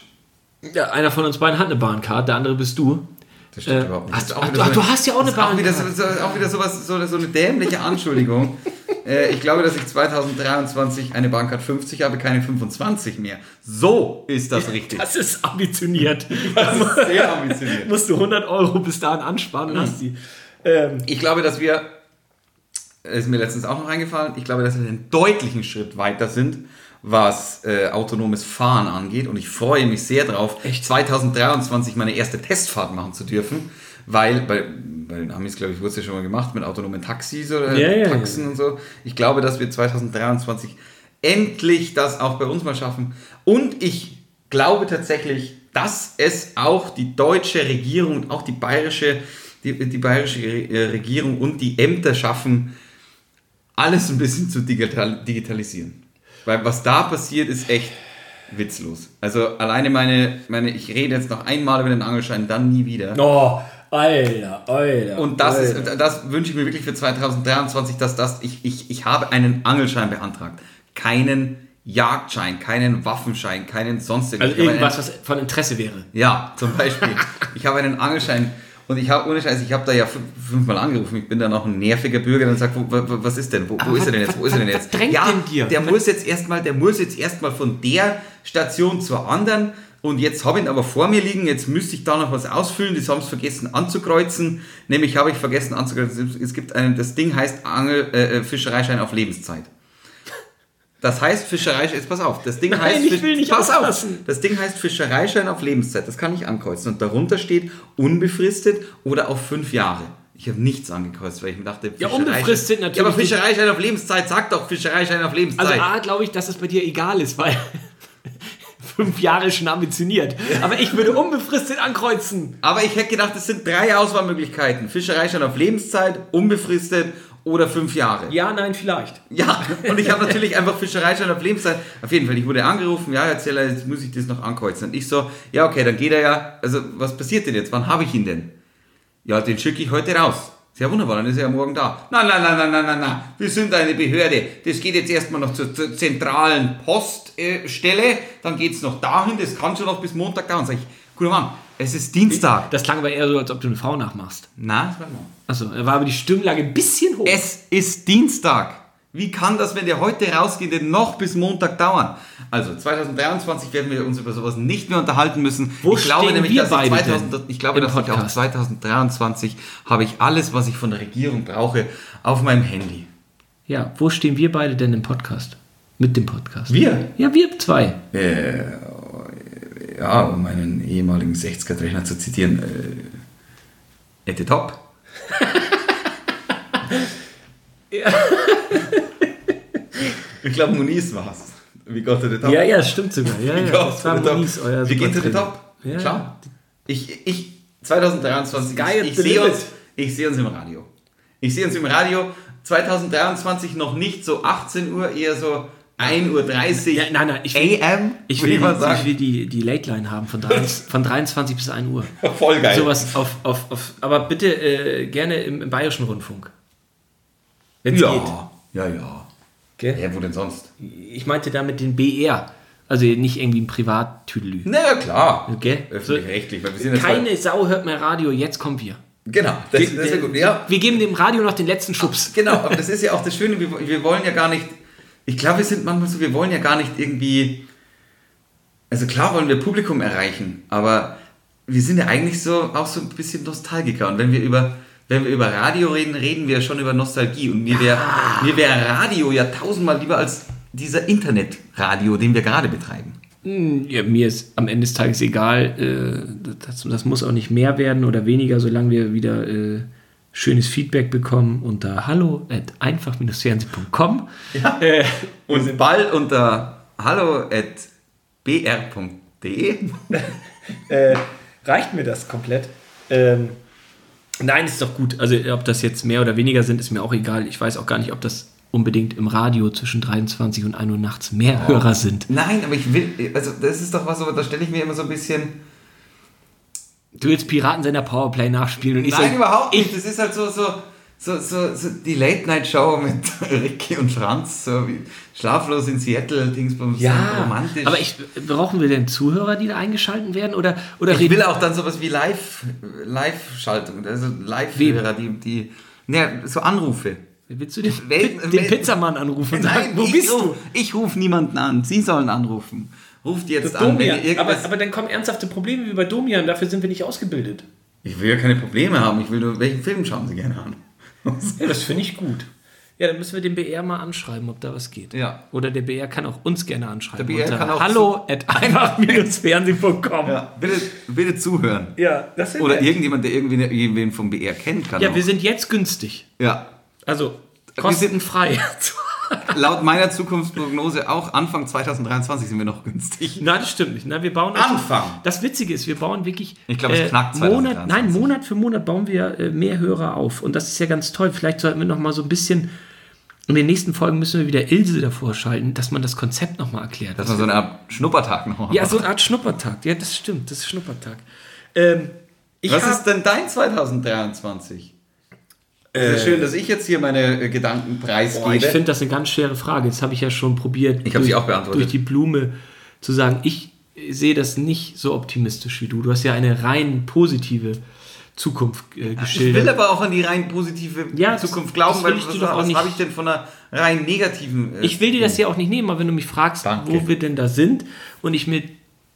Ja, einer von uns beiden hat eine Bahncard, der andere bist du. Das stimmt Äh, überhaupt nicht. auch ach, so du eine- hast ja auch eine ist auch wieder, Bahncard. so, auch wieder sowas, so, so eine dämliche Anschuldigung. äh, ich glaube, dass ich 2023 eine Bahncard 50 habe, keine 25 mehr. So ist das richtig. Das ist ambitioniert. Das ist sehr ambitioniert. Musst du 100 Euro bis dahin ansparen und hast die. Ähm, Ich glaube, dass wir, ist mir letztens auch noch eingefallen, ich glaube, dass wir einen deutlichen Schritt weiter sind, was äh, autonomes Fahren angeht. Und ich freue mich sehr drauf, Echt? 2023 meine erste Testfahrt machen zu dürfen. Weil, bei, bei den Amis, glaube ich, wurde es ja schon mal gemacht mit autonomen Taxis oder ja, Taxen ja. und so. Ich glaube, dass wir 2023 endlich das auch bei uns mal schaffen. Und ich glaube tatsächlich, dass es auch die deutsche Regierung und auch die bayerische, die, die bayerische äh, Regierung und die Ämter schaffen, alles ein bisschen zu digital, digitalisieren. Weil was da passiert, ist echt witzlos. Also alleine meine, meine ich rede jetzt noch einmal über den Angelschein, dann nie wieder. oh, Alter, Alter. Und das, Alter. ist, das wünsche ich mir wirklich für 2023, dass das, ich, ich, ich habe einen Angelschein beantragt. Keinen Jagdschein, keinen Waffenschein, keinen sonst Also irgendwas, einen, was von Interesse wäre. Ja, zum Beispiel. ich habe einen Angelschein und ich habe, ohne Scheiß, ich habe da ja fünf, fünfmal angerufen. Ich bin dann auch ein nerviger Bürger, wo, wo, was ist denn? Wo, wo ist er denn jetzt? Wo ist er denn was- jetzt? was ja, denn dir? der muss jetzt erstmal, der muss jetzt erstmal von der Station zur anderen und jetzt habe ich ihn aber vor mir liegen, jetzt müsste ich da noch was ausfüllen, das haben sie vergessen anzukreuzen, nämlich habe ich vergessen anzukreuzen, es gibt einen, das Ding heißt Angel, äh, Fischereischein auf Lebenszeit. Das heißt Fischereischein, jetzt pass auf, das Ding Nein, heißt, ich will nicht pass auf, das Ding heißt Fischereischein auf Lebenszeit, das kann ich ankreuzen und darunter steht unbefristet oder auf fünf Jahre. Ich habe nichts angekreuzt, weil ich mir dachte, Ja, unbefristet natürlich Ja, aber. Fischereischein auf Lebenszeit, sag doch Fischereischein auf Lebenszeit. Also A, glaube ich, dass es bei dir egal ist, weil fünf Jahre schon ambitioniert. Aber ich würde unbefristet ankreuzen. Aber ich hätte gedacht, es sind drei Auswahlmöglichkeiten. Fischereischein auf Lebenszeit, unbefristet oder fünf Jahre. Ja, nein, vielleicht. Ja, und ich habe natürlich einfach Fischereischein auf Lebenszeit. Auf jeden Fall, ich wurde angerufen, ja, erzähl, jetzt muss ich das noch ankreuzen. Und ich so, ja, okay, dann geht er ja, also was passiert denn jetzt? Wann habe ich ihn denn? Ja, den schicke ich heute raus. Sehr wunderbar, dann ist er ja morgen da. Nein, nein, nein, nein, nein, nein, nein. Wir sind eine Behörde. Das geht jetzt erstmal noch zur, zur zentralen Poststelle. Dann geht es noch dahin. Das kann schon noch bis Montag dauern. Sag ich, guter Mann, Es ist Dienstag. Das klang aber eher so, als ob du eine Frau nachmachst. Na, das war mal. Achso, da war aber die Stimmlage ein bisschen hoch. Es ist Dienstag. Wie kann das, wenn der heute rausgeht, denn noch bis Montag dauern? Also 2023 werden wir uns über sowas nicht mehr unterhalten müssen. Wo ich glaube nämlich, dass ich, beide 2000, denn ich glaube, im dass ich auch Podcast? 2023 habe ich alles, was ich von der Regierung brauche, auf meinem Handy. Ja, wo stehen wir beide denn im Podcast? Mit dem Podcast. Wir? Ja, wir zwei. Ja, um meinen ehemaligen 60er-Trainer zu zitieren, äh, at the top. Ich glaube, Muniz war's. Wie Gott the top. Ja, ja, das stimmt sogar. Ja, ja, Ja, das war. Moniz, euer Wir gehen the Supertrainer. top. Ja. Klar. Ich, ich, 2023, Sky ich, ich sehe uns, ich sehe uns im Radio. Ich sehe uns im Radio 2023 noch nicht so 18 Uhr, eher so 1.30 Uhr Ja, nein, nein, ich will, AM, ich will, sagen. ich will die, die Late Line haben von, 23, von 23 bis 1 Uhr. Voll geil. Sowas auf, auf, auf, aber bitte äh, gerne im, im Bayerischen Rundfunk. Wenn es geht. ja, ja, ja. Gell? Ja, wo denn sonst? Ich meinte damit den BR. Also nicht irgendwie ein Privattüdelü. Na ja, klar. Okay. Öffentlich-rechtlich. Keine Sau hört mehr Radio, jetzt kommen wir. Genau, das, das ist ja gut. Ja, Wir geben dem Radio noch den letzten Schubs. Genau, aber das ist ja auch das Schöne, wir, wir wollen ja gar nicht, ich glaube, wir sind manchmal so, wir wollen ja gar nicht irgendwie, also klar wollen wir Publikum erreichen, aber wir sind ja eigentlich so auch so ein bisschen Nostalgiker und wenn wir über, wenn wir über Radio reden, reden wir schon über Nostalgie und mir wäre mir wär Radio ja tausendmal lieber als dieser Internetradio, den wir gerade betreiben. Ja, mir ist am Ende des Tages egal. Äh, das, das muss auch nicht mehr werden oder weniger, solange wir wieder äh, schönes Feedback bekommen unter hallo at einfach-fernsehen.com. Äh, Und bald unter hallo at br.de. äh, reicht mir das komplett. Ähm, nein, ist doch gut. Also ob das jetzt mehr oder weniger sind, ist mir auch egal. Ich weiß auch gar nicht, ob das unbedingt im Radio zwischen 23 und 1 Uhr nachts mehr Hörer sind. Nein, aber ich will, also das ist doch was, so, da stelle ich mir immer so ein bisschen. Du willst Piratensender Powerplay nachspielen und ich Nein, sag, überhaupt ich, nicht. Das ist halt so, so, so, so, so die Late-Night-Show mit Ricky und Franz, so wie Schlaflos in Seattle, Dingsbums, Ja, romantisch. aber ich, brauchen wir denn Zuhörer, die da eingeschalten werden? Oder, oder ich will auch dann sowas wie Live, Live-Schaltung, also Live-Hörer, die, die, ja, so Anrufe. Willst du den, Wel- den Pizzamann anrufen sagen, wo bist ruf, du? Ich rufe niemanden an. Sie sollen anrufen. Ruft jetzt an, wenn ihr Domian. Aber, aber dann kommen ernsthafte Probleme wie bei Domian, dafür sind wir nicht ausgebildet. ich will ja keine Probleme haben. Ich will nur, welchen Film schauen Sie gerne an? Ja, das finde ich gut. Ja, dann müssen wir den BR mal anschreiben, ob da was geht. Ja. Oder der BR kann auch uns gerne anschreiben. Der BR kann auch hallo at einfach-fernsehen.com. Ja, bitte, bitte zuhören. ja, das Oder irgendjemand, der irgendwie irgendwen vom BR kennt, kann Ja, auch. wir sind jetzt günstig. ja. Also sind- kostenfrei. Laut meiner Zukunftsprognose auch Anfang 2023 sind wir noch günstig. Nein, das stimmt nicht. Na, wir bauen Anfang. Das Witzige ist, wir bauen wirklich. Ich glaube, es knackt Monat, 2023. Nein, Monat für Monat bauen wir äh, mehr Hörer auf. Und das ist ja ganz toll. Vielleicht sollten wir noch mal so ein bisschen. In den nächsten Folgen müssen wir wieder Ilse davor schalten, dass man das Konzept noch mal erklärt. Dass wir so eine Art Schnuppertag noch ja, so eine Art Schnuppertag. Ja, das stimmt. Das ist Schnuppertag. Ähm, Was ist denn dein 2023? Es ist schön, dass ich jetzt hier meine äh, Gedanken preisgebe. Boah, ich finde das eine ganz schwere Frage. Jetzt habe ich ja schon probiert, Ich habe sie durch- auch beantwortet. durch die Blume zu sagen, ich sehe das nicht so optimistisch wie du. Du hast ja eine rein positive Zukunft äh, ich will geschildert. aber auch an die rein positive Ja, das- Zukunft glauben, das weil ich was, was habe ich denn von einer rein negativen... äh, Ich will dir das ja auch nicht nehmen, aber wenn du mich fragst, Danke. wo wir denn da sind und ich mir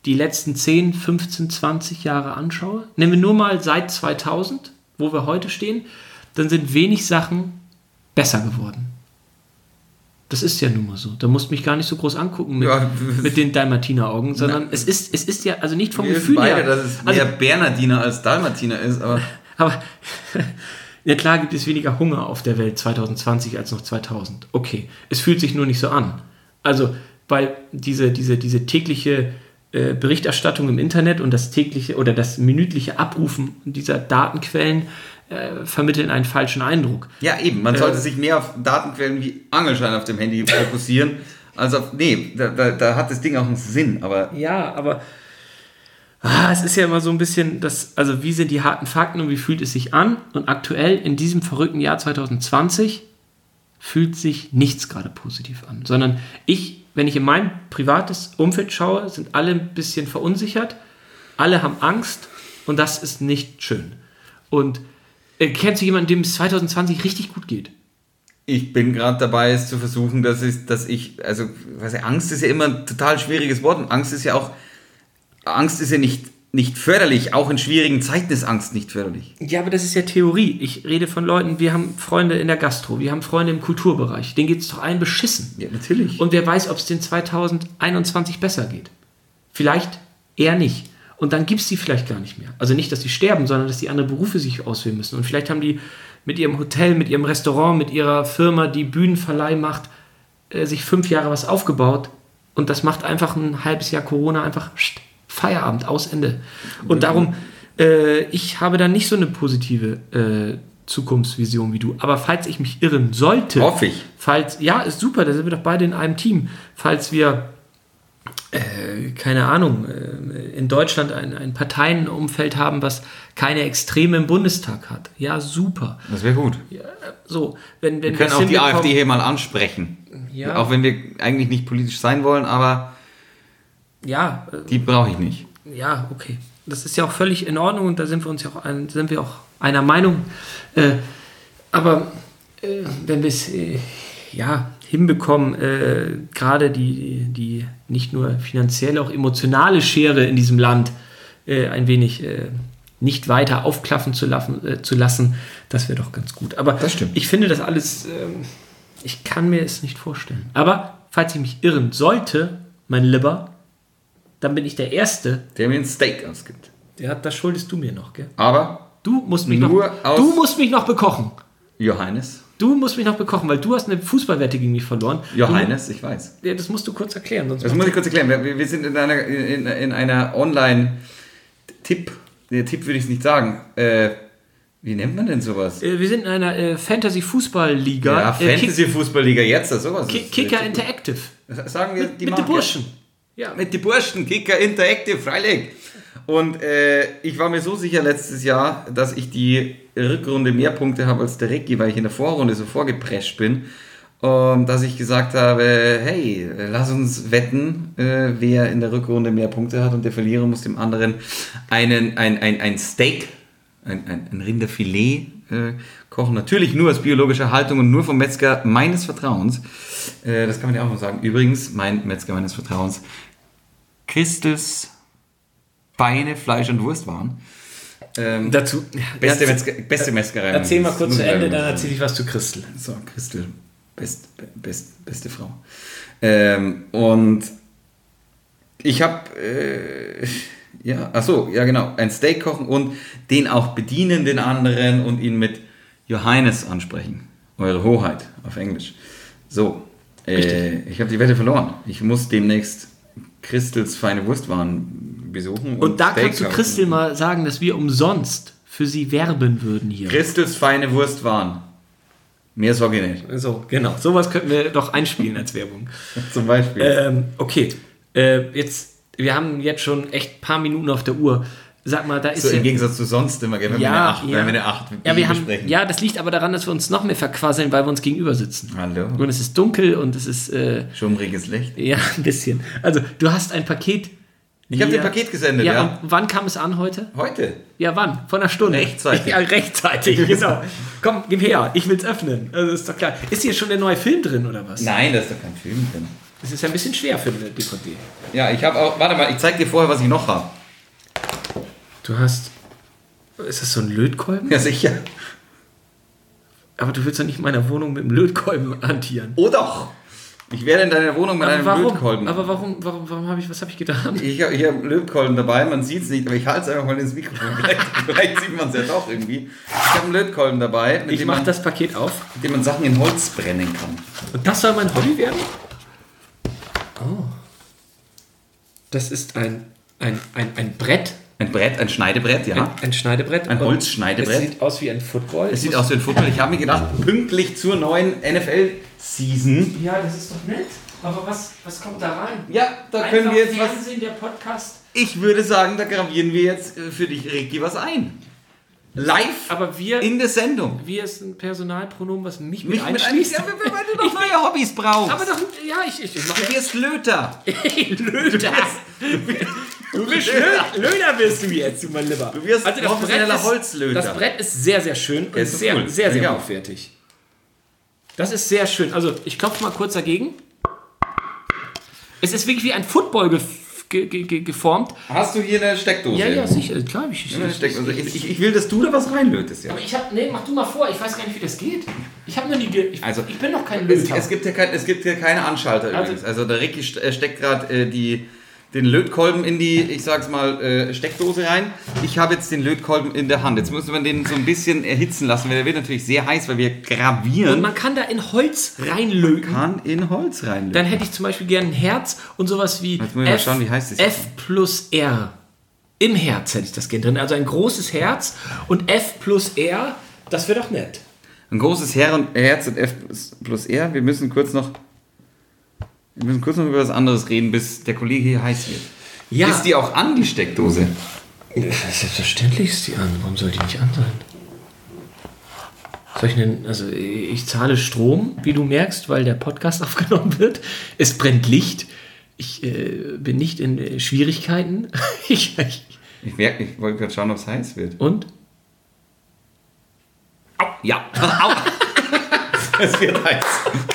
die letzten 10, 15, 20 Jahre anschaue, nehmen wir nur mal seit 2000, wo wir heute stehen, dann sind wenig Sachen besser geworden. Das ist ja nun mal so. Da musst du mich gar nicht so groß angucken mit, Ja. mit den Dalmatiner-Augen, sondern es ist, es ist ja, also nicht vom Wir Gefühl beide, her. dass es also, mehr Bernardiner als Dalmatiner ist, aber aber ja klar gibt es weniger Hunger auf der Welt 2020 als noch 2000. Okay, es fühlt sich nur nicht so an. Also, weil diese, diese, diese tägliche äh, Berichterstattung im Internet und das tägliche oder das minütliche Abrufen dieser Datenquellen äh, vermitteln einen falschen Eindruck. ja eben, man sollte sich mehr auf Datenquellen wie Angelschein auf dem Handy fokussieren, als auf... Nee, da, da, da hat das Ding auch einen Sinn, aber... Ja, aber ah, es ist ja immer so ein bisschen das, also wie sind die harten Fakten und wie fühlt es sich an? Und aktuell in diesem verrückten Jahr 2020 fühlt sich nichts gerade positiv an, sondern ich, wenn ich in mein privates Umfeld schaue, sind alle ein bisschen verunsichert, alle haben Angst Und das ist nicht schön. Und äh, kennst du jemanden, dem es 2020 richtig gut geht? Ich bin gerade dabei, es zu versuchen, dass ich, dass ich, also, weiß ich, Angst ist ja immer ein total schwieriges Wort und Angst ist ja auch, Angst ist ja nicht, nicht förderlich, auch in schwierigen Zeiten ist Angst nicht förderlich. Ja, aber das ist ja Theorie. Ich rede von Leuten, wir haben Freunde in der Gastro, wir haben Freunde im Kulturbereich. Denen geht es doch allen beschissen. Ja, natürlich. Und wer weiß, ob es den 2021 besser geht. Vielleicht eher nicht. Und dann gibt es die vielleicht gar nicht mehr. Also nicht, dass die sterben, sondern dass die andere Berufe sich auswählen müssen. Und vielleicht haben die mit ihrem Hotel, mit ihrem Restaurant, mit ihrer Firma, die Bühnenverleih macht, äh, sich fünf Jahre was aufgebaut. Und das macht einfach ein halbes Jahr Corona einfach Feierabend, aus Ende. Und darum, äh, ich habe da nicht so eine positive äh, Zukunftsvision wie du. Aber falls ich mich irren sollte, Hoffe ich. falls, ja, ist super, da sind wir doch beide in einem Team. Falls wir, äh, keine Ahnung, äh, in Deutschland ein, ein Parteienumfeld haben, was keine Extreme im Bundestag hat. Ja, super. Das wäre gut. So, wenn, wenn Wir können auch die AfD hier mal ansprechen. Ja. Auch wenn wir eigentlich nicht politisch sein wollen, aber Ja, äh, die brauche ich nicht. ja, okay. Das ist ja auch völlig in Ordnung und da sind wir uns ja auch, ein, sind wir auch einer Meinung. Aber wenn wir es ja, hinbekommen, äh, gerade die, die nicht nur finanzielle, auch emotionale Schere in diesem Land äh, ein wenig äh, nicht weiter aufklaffen zu lassen, äh, zu lassen, das wäre doch ganz gut. Aber Das stimmt. ich finde das alles, ähm, ich kann mir es nicht vorstellen. Aber falls ich mich irren sollte, mein Lieber, dann bin ich der Erste, Der mir ein Steak ausgibt. der hat, das schuldest du mir noch, gell? Aber Du musst mich Nur noch, du musst mich noch bekochen. Johannes, Du musst mich noch bekochen, weil du hast eine Fußballwette gegen mich verloren. Johannes, ich weiß. Ja, das musst du kurz erklären. Sonst Das muss ich kurz erklären. Wir, wir sind in einer, in, in einer Online-Tipp, der Tipp würde ich es nicht sagen. Äh, wie nennt man denn sowas? Äh, wir sind in einer äh, Fantasy-Fußball-Liga. Ja, äh, Kick- Fantasy-Fußballliga jetzt, das sowas. Ki- ist- Kicker Interactive. Sagen wir Mit, die mit den. Burschen. Ja. Mit den Burschen, Kicker Interactive, freilich. Und äh, ich war mir so sicher letztes Jahr, dass ich die Rückrunde mehr Punkte habe als der Recki, weil ich in der Vorrunde so vorgeprescht bin, ähm, dass ich gesagt habe, hey, lass uns wetten, äh, wer in der Rückrunde mehr Punkte hat und der Verlierer muss dem anderen einen, ein, ein, ein Steak, ein, ein, ein Rinderfilet äh, kochen. Natürlich nur aus biologischer Haltung und nur vom Metzger meines Vertrauens. Äh, das kann man ja auch mal sagen. Übrigens, mein Metzger meines Vertrauens, Christels Beine, Fleisch und Wurstwaren. Ähm, Dazu. beste, Ja, Metzger, beste Metzgerei. Erzähl mal kurz zu Ende, dann erzähle ich was zu Christel. So, Christel, best, best, beste Frau. Ähm, und ich habe, äh, ja, ach so, ja genau, ein Steak kochen und den auch bedienen, den anderen und ihn mit Johannes ansprechen. Eure Hoheit auf Englisch. So, äh, ich habe die Wette verloren. Ich muss demnächst Christels feine Wurstwaren besuchen. Und da Steak kannst du. Christel mal sagen, dass wir umsonst für sie werben würden hier. Christels feine Wurstwaren. Mehr sage ich nicht. So, genau. Sowas könnten wir doch einspielen als Werbung. Zum Beispiel. Ähm, okay. Äh, jetzt, wir haben jetzt schon echt ein paar Minuten auf der Uhr. Sag mal, da ist so ja, im Gegensatz zu sonst immer, gell, wenn wir eine ja, acht, ja. wenn wir eine acht ja, wir haben, besprechen. ja, das liegt aber daran, dass wir uns noch mehr verquasseln, weil wir uns gegenüber sitzen. Hallo. Und es ist dunkel und es ist, äh, Schummriges Licht. ja, ein bisschen. Also, du hast ein Paket. Ich habe dir ein Paket gesendet, ja. Ja, wann kam es an heute? Heute. Ja, wann? Vor einer Stunde. Rechtzeitig. Ja, rechtzeitig, genau. Komm, gib her, ich will es öffnen. Also ist doch klar. Ist hier schon der neue Film drin oder was? Nein, da ist doch kein Film drin. Das ist ja ein bisschen schwer für eine DVD. Ja, ich habe auch. Warte mal, ich zeig dir vorher, was ich noch habe. Du hast. Ist das so ein Lötkolben? Ja, sicher. Aber du willst doch nicht in meiner Wohnung mit dem Lötkolben hantieren. Oh doch. Ich werde in deiner Wohnung mit Aber einem warum? Lötkolben. Aber warum, warum, warum habe ich, was habe ich getan? ich habe hab Lötkolben dabei, man sieht es nicht, aber ich halte es einfach mal ins Mikrofon. Vielleicht, vielleicht sieht man es ja doch irgendwie. Ich habe einen Lötkolben dabei, mit Ich dem, mache man, das Paket auf. mit dem man Sachen in Holz brennen kann. Und das soll mein Hobby werden? Oh. Das ist ein, ein, ein, ein Brett. Ein Brett, ein Schneidebrett, ja. Ein, ein Schneidebrett. Ein Holzschneidebrett. Es sieht aus wie ein Football. Es sieht aus wie ein Football. Ich habe mir gedacht, pünktlich zur neuen NFL-Season. Ja, das ist doch nett. Aber was, was kommt da rein? Ja, da können wir jetzt was. Fernsehen, der Podcast. Ich würde sagen, da gravieren wir jetzt äh, für dich, Ricky, was ein. Live Aber wir, in der Sendung. wir ist ein Personalpronomen, was mich mit Mich mit einschließt. Ja, weil du doch neue Hobbys brauchst. aber doch, ja, ich, ich, ich du mache wirst Löter. Löter. Du bist Lö- Löhner wirst du jetzt, du mein Lieber. Du wirst professioneller ist, Holzlöter. Das Brett ist sehr, sehr schön und sehr, cool. sehr, sehr Ja. hochwertig. Das ist sehr schön. Also, ich klopfe mal kurz dagegen. Es ist wirklich wie ein Football ge ge ge geformt. Hast du hier eine Steckdose? Ja, ja, sicher. Klar, ich, ich. Ich, ich, will, dass du da was reinlötest. Ja. Aber ich hab, nee, mach du mal vor. Ich weiß gar nicht, wie das geht. Ich habe noch nie, ich, Also, ich bin noch kein Es, Löter. es, gibt ja kein, es gibt ja keine Anschalter Also- übrigens. Also der Ricky äh, steckt gerade äh, die, den Lötkolben in die, ich sag's mal, äh, Steckdose rein. Ich habe jetzt den Lötkolben in der Hand. Jetzt müssen wir den so ein bisschen erhitzen lassen, weil der wird natürlich sehr heiß, weil wir und gravieren. man kann da in Holz reinlöten. kann in Holz reinlöten. Dann hätte ich zum Beispiel gerne ein Herz und sowas wie Jetzt muss ich mal schauen, wie heißt das F plus R. Im Herz hätte ich das gerne drin. Also ein großes Herz und F plus R, das wäre doch nett. Ein großes Her und Herz und F plus R. Wir müssen kurz noch. Wir müssen kurz noch über was anderes reden, bis der Kollege hier heiß wird. Ja. Ist die auch an, die Steckdose? Selbstverständlich ist die an. Warum soll die nicht an sein? Soll ich denn, also ich zahle Strom, wie du merkst, weil der Podcast aufgenommen wird. Es brennt Licht. Ich äh, bin nicht in äh, Schwierigkeiten. ich, ich, Ich, merk, ich wollte gerade schauen, ob es heiß wird. und? Au, ja. Au. es wird heiß.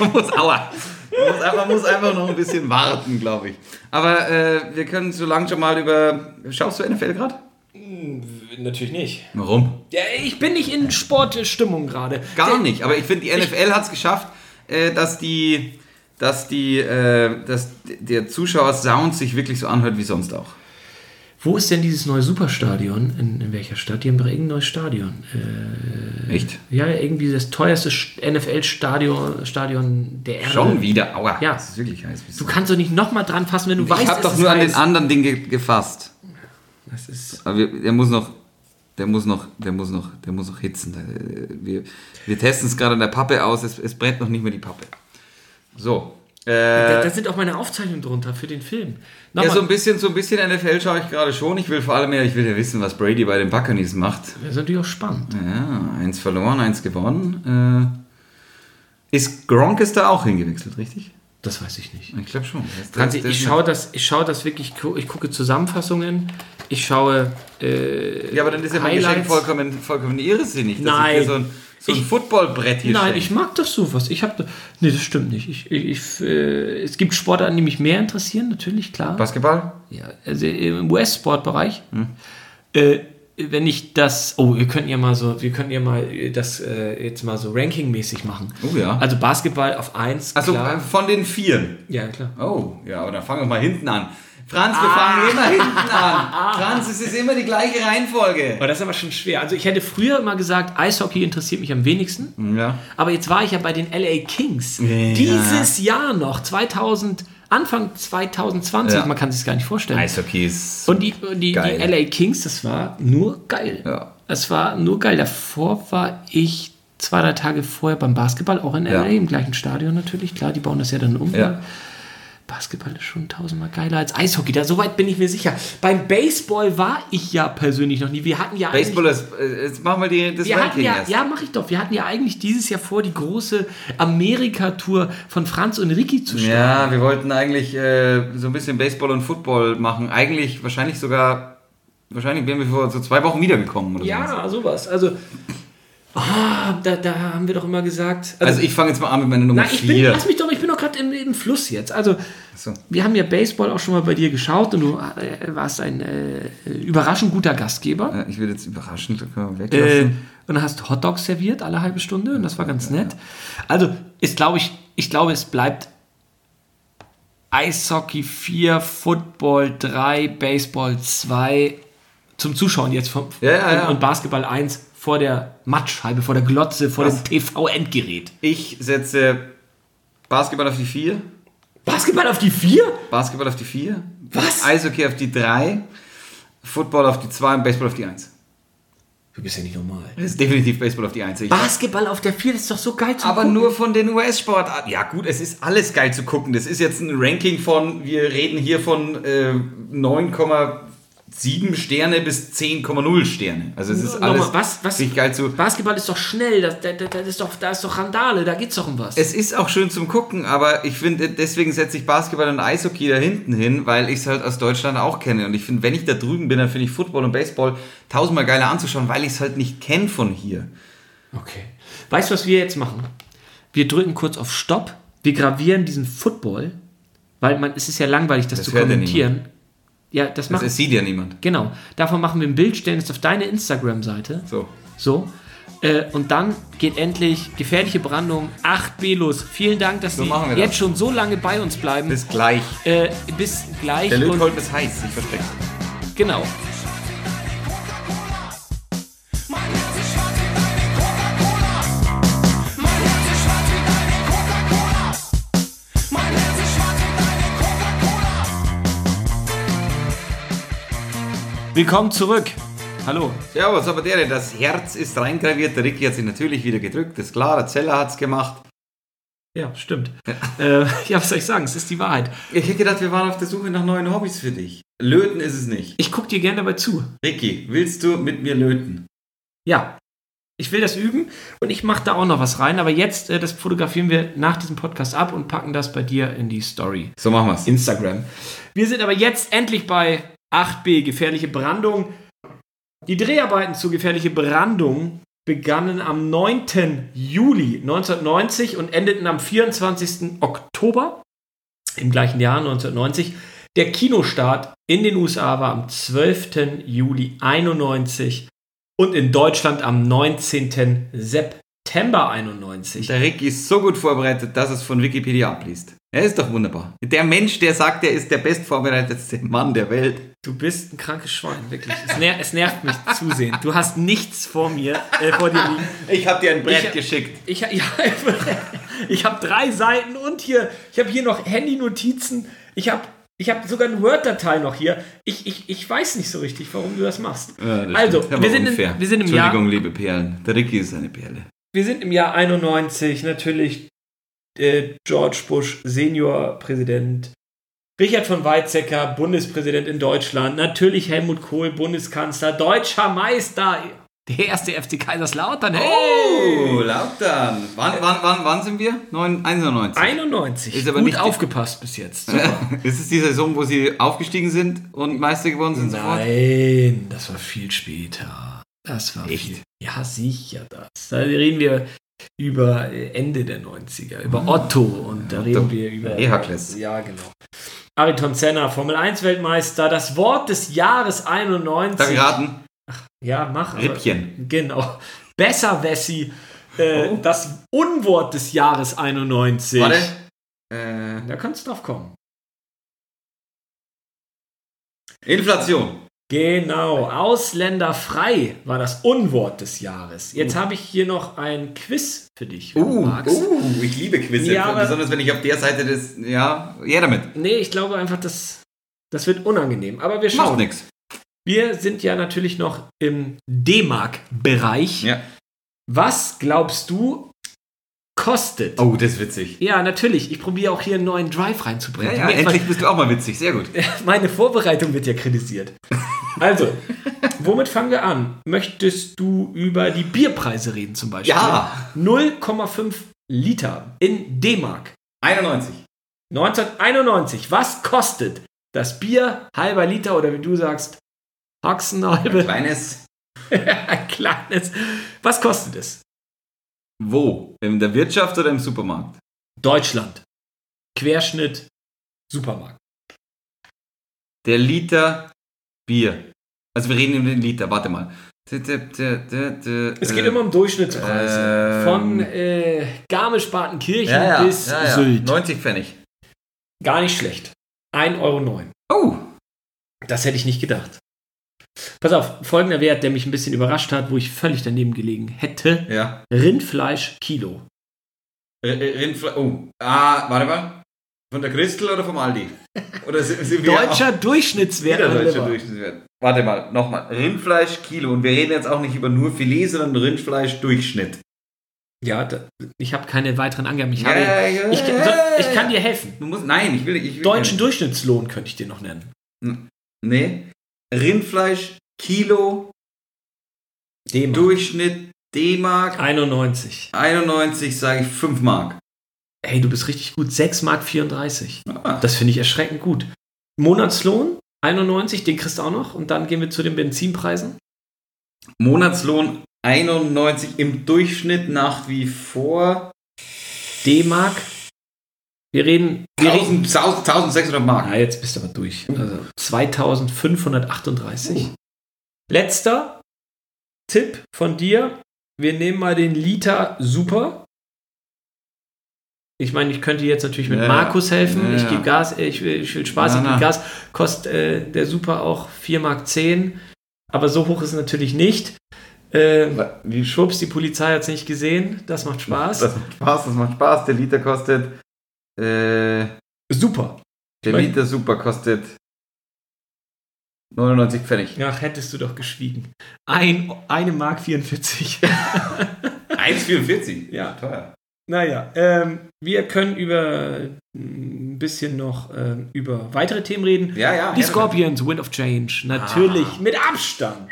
Man muss, aua. Man muss, man muss einfach noch ein bisschen warten, glaube ich. Aber äh, wir können so lange schon mal über. Schaust du NFL gerade? Natürlich nicht. Warum? Ja, ich bin nicht in Sportstimmung gerade. Gar nicht. Aber ich finde, die NFL hat es geschafft, äh, dass die. Dass, die, äh, dass der Zuschauer-Sound sich wirklich so anhört wie sonst auch. Wo ist denn dieses neue Superstadion? In, in welcher Stadt? Die haben doch irgendein neues Stadion. Äh, Echt? ja, irgendwie das teuerste NFL-Stadion Stadion der Erde. Schon wieder. Aua. Ja. Das ist wirklich heiß. Du kannst doch nicht nochmal dran fassen, wenn du weißt, ich habe doch nur an den anderen Ding ge gefasst. Das ist Aber wir, der muss noch, der muss noch, der muss noch, der muss noch hitzen. Äh, Wir, wir testen es gerade an der Pappe aus. Es, es brennt noch nicht mehr die Pappe. So. Da, Äh, da sind auch meine Aufzeichnungen drunter für den Film. ja, Nochmal, so ein bisschen, so ein bisschen NFL schaue ich gerade schon. Ich will vor allem ja, ich will ja wissen, was Brady bei den Buccaneers macht. das ist natürlich auch spannend. Ja, eins verloren, eins gewonnen. Äh, ist Gronk ist da auch hingewechselt, richtig? Das weiß ich nicht. Ich glaube schon. Ist- ich schaue das, ich schaue das wirklich, ich gucke Zusammenfassungen, ich schaue äh, Ja, aber dann ist ja mein Geschenk Highlights. vollkommen, vollkommen irrsinnig. Nein. ich so ein, so ein Footballbrett hier Nein, schenke. ich mag doch sowas. Ich habe, nee, das stimmt nicht. Ich, ich, äh, es gibt Sportarten, die mich mehr interessieren, natürlich klar. Basketball? Ja, also im US-Sportbereich. Hm. Äh, wenn ich das, oh, wir könnten ja mal so, wir könnten ja mal äh, das äh, jetzt mal so rankingmäßig machen. Oh ja. Also Basketball auf 1, Also klar. von den Vieren. Ja, klar. Oh, ja, aber dann fangen wir mal hinten an. Franz, Ah. wir fangen immer hinten an. Franz, es ist immer die gleiche Reihenfolge. Aber das ist aber schon schwer. Also ich hätte früher immer gesagt, Eishockey interessiert mich am wenigsten. Ja. Aber jetzt war ich ja bei den LA Kings. Ja. Dieses Jahr noch, 2000, Anfang 2020, Ja. man kann sich gar nicht vorstellen. Eishockey ist. Und die, die, die. LA Kings, das war nur geil. Ja. Es war nur geil. Davor war ich zwei, drei Tage vorher beim Basketball, auch in LA, Ja. im gleichen Stadion natürlich. Klar, die bauen das ja dann um. Ja. Basketball ist schon tausendmal geiler als Eishockey. Da, soweit bin ich mir sicher. Beim Baseball war ich ja persönlich noch nie. Wir hatten ja eigentlich- Baseball ist. äh, Jetzt machen wir die, das wir hatten ja, erst. ja, mache ich doch. Wir hatten ja eigentlich dieses Jahr vor, die große Amerika-Tour von Franz und Ricky zu starten. Ja, wir wollten eigentlich äh, so ein bisschen Baseball und Football machen. Eigentlich, wahrscheinlich sogar. Wahrscheinlich wären wir vor so zwei Wochen wiedergekommen oder so. Ja, sowas. Also, ah, da, da haben wir doch immer gesagt. Also ich fange jetzt mal an mit meiner Nummer na, ich bin, 4. lass mich doch, im, im Fluss jetzt. Also, So. wir haben ja Baseball auch schon mal bei dir geschaut und du äh, warst ein äh, überraschend guter Gastgeber. Ja, ich will jetzt überraschend Äh, weglassen. und dann hast Hotdogs serviert alle halbe Stunde und das war ganz nett. Also, ist glaube ich, ich glaube, es bleibt Eishockey 4, Football 3, Baseball 2 zum Zuschauen jetzt vom, Ja, ja, ja. Und, und Basketball 1 vor der Matschscheibe, vor der Glotze, vor Was? dem TV-Endgerät. Ich setze Basketball auf die 4. Basketball auf die 4? Basketball auf die 4. Was? Eishockey auf die 3. Football auf die 2 und Baseball auf die 1. Du bist ja nicht normal. Das ist definitiv Baseball auf die 1. Ich Basketball auf der 4, das ist doch so geil zu aber gucken. nur von den US-Sportarten. Ja gut, es ist alles geil zu gucken. Das ist jetzt ein Ranking von, wir reden hier von äh, 7 Sterne bis 10,0 Sterne. Also es ist Nochmal, alles was, was, richtig geil zu. Basketball ist doch schnell, das, das, das ist doch, da ist doch Randale, da geht's doch um was. Es ist auch schön zum Gucken, aber ich finde, deswegen setze ich Basketball und Eishockey da hinten hin, weil ich es halt aus Deutschland auch kenne. Und ich finde, wenn ich da drüben bin, dann finde ich Football und Baseball tausendmal geiler anzuschauen, weil ich es halt nicht kenne von hier. Okay. Weißt du, was wir jetzt machen? Wir drücken kurz auf Stopp, wir gravieren diesen Football, weil man, es ist ja langweilig, das, Das zu kommentieren. Ja, das machen das sieht ja niemand. Genau. Davon machen wir ein Bild, stellen es auf deine Instagram-Seite. So. So. Äh, und dann geht endlich gefährliche Brandung 8b los. Vielen Dank, dass So Sie jetzt das. schon so lange bei uns bleiben. Bis gleich. äh, bis gleich. Der Lötkolben ist heiß, ich verspreche. genau. Willkommen zurück. Hallo. Servus, aber der, das Herz ist reingraviert. Der Ricky hat sich natürlich wieder gedrückt. Das ist klar, der Zeller hat es gemacht. Ja, stimmt. äh, ja, was soll ich sagen? Es ist die Wahrheit. Ich hätte gedacht, wir waren auf der Suche nach neuen Hobbys für dich. Löten ist es nicht. Ich gucke dir gerne dabei zu. Ricky, willst du mit mir löten? Ja, ich will das üben und ich mache da auch noch was rein. Aber jetzt, äh, das fotografieren wir nach diesem Podcast ab und packen das bei dir in die Story. So machen wir's. Instagram. Wir sind aber jetzt endlich bei 8b, gefährliche Brandung. Die Dreharbeiten zu gefährliche Brandung begannen am 9. Juli 1990 und endeten am 24. Oktober im gleichen Jahr 1990. Der Kinostart in den USA war am 12. Juli 91 und in Deutschland am 19. September 91. Der Ricky ist so gut vorbereitet, dass es von Wikipedia abliest. Er ist doch wunderbar. Der Mensch, der sagt, er ist der bestvorbereitetste Mann der Welt. Du bist ein krankes Schwein, wirklich. Es, ner es nervt mich zusehen. Du hast nichts vor mir, äh, vor dir liegen. Ich habe dir ein Brett Ich- geschickt. Ich, ja, ich habe drei Seiten und hier, ich habe hier noch Handy-Notizen. Ich habe ich hab sogar eine Word-Datei noch hier. Ich, ich, ich weiß nicht so richtig, warum du das machst. Ja, das also, wir sind, in, wir, sind im Jahr, Entschuldigung, liebe Perlen. Der Ricky ist eine Perle. wir sind im Jahr 91. Natürlich George Bush, Senior-Präsident. Richard von Weizsäcker, Bundespräsident in Deutschland. Natürlich Helmut Kohl, Bundeskanzler, deutscher Meister. Der erste FC Kaiserslautern. Hey! Oh, Lautern. Wann, wann, wann, wann sind wir? 9, 91. 91. Ist aber Gut nicht aufgepasst bis jetzt. Super. Ist es die Saison, wo sie aufgestiegen sind und Meister geworden sind sofort? Nein, das war viel später. Das war Echt? viel. Ja, sicher das. Da reden wir über äh, Ende der 90er, über Otto und da reden wir über. Ehakles. Ja, genau. Ayrton Senna, Formel 1 Weltmeister, das Wort des Jahres 91. Darf ich raten? Ja, mach. Rippchen. Genau. Besser Wessi. Äh, Oh. Das Unwort des Jahres 91. Warte. Äh, Da kannst du drauf kommen. Inflation. Genau, ausländerfrei war das Unwort des Jahres. Jetzt habe ich hier noch ein Quiz für dich, Uh, uh, ich liebe Quizze. Ja, besonders wenn ich auf der Seite des. Ja, ja damit. Nee, ich glaube einfach, das, das wird unangenehm. Aber wir Macht schauen. nichts. Wir sind ja natürlich noch im D-Mark-Bereich. Ja. Was glaubst du, kostet? Oh, das ist witzig. Ja, natürlich. Ich probiere auch hier einen neuen Drive Ja, reinzubringen. ja, Jetzt endlich bist du auch mal witzig. Sehr gut. Meine Vorbereitung wird ja kritisiert. Also, womit fangen wir an? Möchtest du über die Bierpreise reden zum Beispiel? Ja. 0,5 Liter in D-Mark. 91. 1991. Was kostet das Bier halber Liter oder wie du sagst, Haxenhalbe? Kleines. Ein kleines. Was kostet es? Wo? In der Wirtschaft oder im Supermarkt? Deutschland. Querschnitt. Supermarkt. Der Liter Bier. Also wir reden über den Liter, warte mal. Es geht äh, immer um Durchschnittspreise. ähm, Von äh, Garmisch-Partenkirchen ja, ja, bis ja. Sylt. 90 Pfennig. Gar nicht schlecht. 1,09 Euro. Oh, Das hätte ich nicht gedacht. Pass auf, folgender Wert, der mich ein bisschen überrascht hat, wo ich völlig daneben gelegen hätte. ja. Rindfleisch Kilo. R- R- Rindfle oh, ah, warte mal. Von der Christel oder vom Aldi? Oder sind, sind Deutscher Durchschnittswert. wieder deutscher Leber. Durchschnittswert? Warte mal, nochmal. Rindfleisch Kilo. Und wir reden jetzt auch nicht über nur Filet, sondern Rindfleisch Durchschnitt. Ja, da, ich habe keine weiteren Angaben. Ich, Ja, habe, ja, ja, ich, so, ich kann dir helfen. Du musst, nein, ich will, ich will Deutschen Durchschnittslohn könnte ich dir noch nennen. Nee. Rindfleisch, Kilo, D-Mark. Durchschnitt D-Mark, 91. 91 sage ich 5 Mark. Hey, du bist richtig gut. 6 Mark 34. Ah. Das finde ich erschreckend gut. Monatslohn 91, den kriegst du auch noch. Und dann gehen wir zu den Benzinpreisen. Monatslohn 91 im Durchschnitt nach wie vor D-Mark. Wir reden. Wir reden 1000, 1600 Mark. Ah, jetzt bist du aber durch. Also 2538. Letzter Tipp von dir. Wir nehmen mal den Liter Super. Ich meine, ich könnte jetzt natürlich mit Ja, Markus helfen. ja, ich ja. gebe Gas, äh, ich will, ich will Spaß, ich gebe Gas. Kostet äh, der Super auch 4 Mark 10. Aber so hoch ist es natürlich nicht. Äh, wie schwupps, die Polizei hat es nicht gesehen. Das macht Spaß. Das macht Spaß, das macht Spaß. Der Liter kostet. Äh, Super. der mein- Liter Super kostet 99 Pfennig. Ach, hättest du doch geschwiegen. Ein, eine Mark 44. 1,44. Ja. teuer. Naja, ähm, wir können über äh, ein bisschen noch ähm, über weitere Themen reden. Ja, ja. Die. Scorpions, Wind of Change, natürlich Ah. mit Abstand.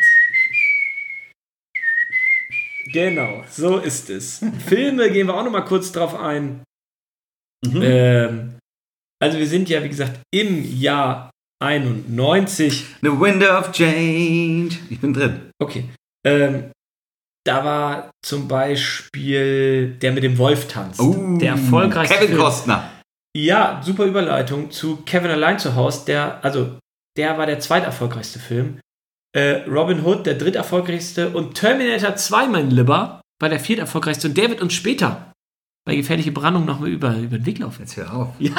Genau, so ist es. Filme gehen wir auch noch mal kurz drauf ein. Mhm. Ähm, also wir sind ja, wie gesagt, im Jahr 91. The Wind of Change. Ich bin drin. Okay. Ähm, da war zum Beispiel der mit dem Wolf tanzt. der erfolgreichste Uh, Kevin Film. Costner. Ja, super Überleitung zu Kevin allein zu Hause. Der, also, der war der zweiterfolgreichste Film. Äh, Robin Hood, der dritterfolgreichste. Und Terminator 2, mein Lieber, war der vierterfolgreichste. Und der wird uns später bei gefährliche Brandung nochmal über, über den Weg laufen. Jetzt hör auf. Ja,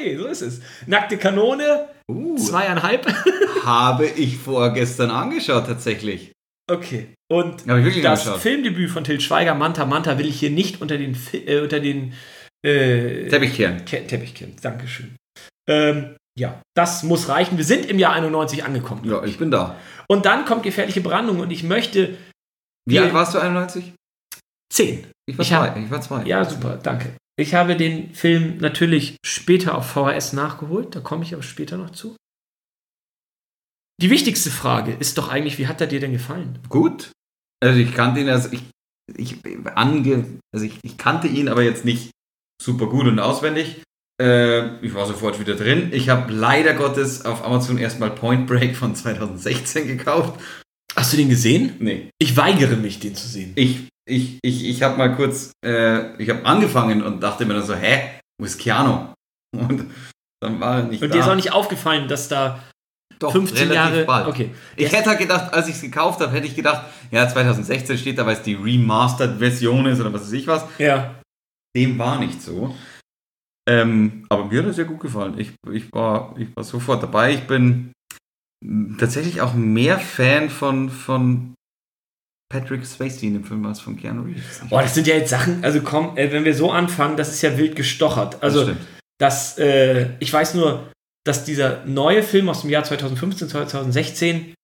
hey, so ist es. Nackte Kanone, Uh, zweieinhalb. habe ich vorgestern angeschaut, tatsächlich. Okay. Und Habe das. Filmdebüt von Til Schweiger, Manta Manta, will ich hier nicht unter den, äh, unter den äh, Teppichkern. Ke Teppichkind. Dankeschön. Ähm, ja, das muss reichen. Wir sind im Jahr 91 angekommen. Ja, ich bin da. Und dann kommt gefährliche Brandung und ich möchte Wie alt warst du, 91? 10. Ich war Ich zwei. hab- ich war zwei. Ja, super, danke. Ich habe den Film natürlich später auf VHS nachgeholt, da komme ich aber später noch zu. Die wichtigste Frage ist doch eigentlich, wie hat er dir denn gefallen? Gut. Also ich kannte ihn, also ich, ich, ange, also ich, ich kannte ihn, aber jetzt nicht super gut und auswendig. Äh, ich war sofort wieder drin. Ich habe leider Gottes auf Amazon erstmal Point Break von 2016 gekauft. Hast du den gesehen? Nee. Ich weigere mich, den zu sehen. Ich, ich, ich, ich habe mal kurz, äh, ich habe angefangen und dachte mir dann so, hä, wo ist Keanu? Und dann war er nicht Und da. dir ist auch nicht aufgefallen, dass da Doch, 15 relativ Jahre. bald. Okay. Ich hätte halt gedacht, als ich es gekauft habe, hätte ich gedacht, ja, 2016 steht da, weil es die Remastered-Version ist oder was weiß ich was. Ja. Dem war nicht so. Ähm, aber mir hat er sehr gut gefallen. Ich, ich, war, ich war sofort dabei. Ich bin tatsächlich auch mehr Fan von, von Patrick Swayze in dem Film als von Keanu Reeves. Boah, das sind ja jetzt Sachen, also komm, äh, wenn wir so anfangen, das ist ja wild gestochert. Also, das das, äh, ich weiß nur, dass dieser neue Film aus dem Jahr 2015, 2016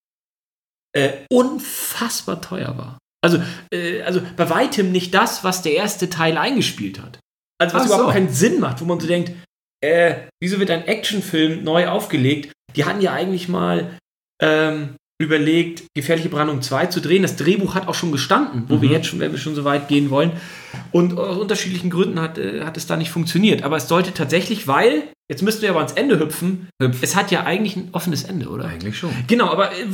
äh, unfassbar teuer war. Also, äh, also bei weitem nicht das, was der erste Teil eingespielt hat. Also was Ach überhaupt so. keinen Sinn macht, wo man so denkt, äh, wieso wird ein Actionfilm neu aufgelegt? Die hatten ja eigentlich mal ähm, überlegt, Gefährliche Brandung 2 zu drehen. Das Drehbuch hat auch schon gestanden, wo wir jetzt schon, wenn wir schon so weit gehen wollen. Und aus unterschiedlichen Gründen hat, äh, hat es da nicht funktioniert. Aber es sollte tatsächlich, weil, jetzt müssten wir aber ans Ende hüpfen, Hüpf. es hat ja eigentlich ein offenes Ende, oder? Eigentlich schon. Genau, aber äh,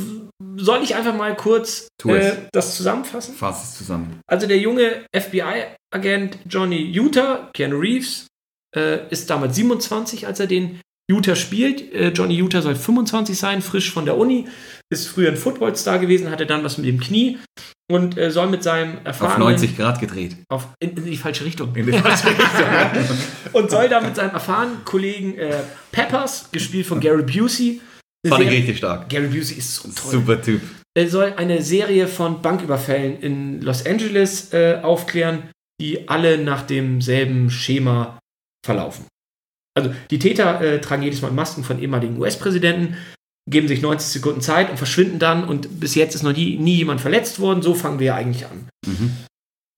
soll ich einfach mal kurz äh, das zusammenfassen? Fass es zusammen. Also der junge FBI-Agent Johnny Utah, Keanu Reeves, äh, ist damals 27, als er den Utah spielt. Äh, Johnny Utah soll 25 sein, frisch von der Uni, ist früher ein Footballstar gewesen, hatte dann was mit dem Knie und äh, soll mit seinem Auf erfahrenen... 90 Grad gedreht. Auf, in, in die falsche Richtung. In die falsche Richtung. und soll da mit seinem erfahrenen Kollegen äh, Peppers, gespielt von Gary Busey, Fand ich richtig stark. Gary Busey ist so toll. Super Typ. Er soll eine Serie von Banküberfällen in Los Angeles äh, aufklären, die alle nach demselben Schema verlaufen. Also die Täter äh, tragen jedes Mal Masken von ehemaligen US-Präsidenten, geben sich 90 Sekunden Zeit und verschwinden dann und bis jetzt ist noch nie, nie jemand verletzt worden. So fangen wir ja eigentlich an. Mhm.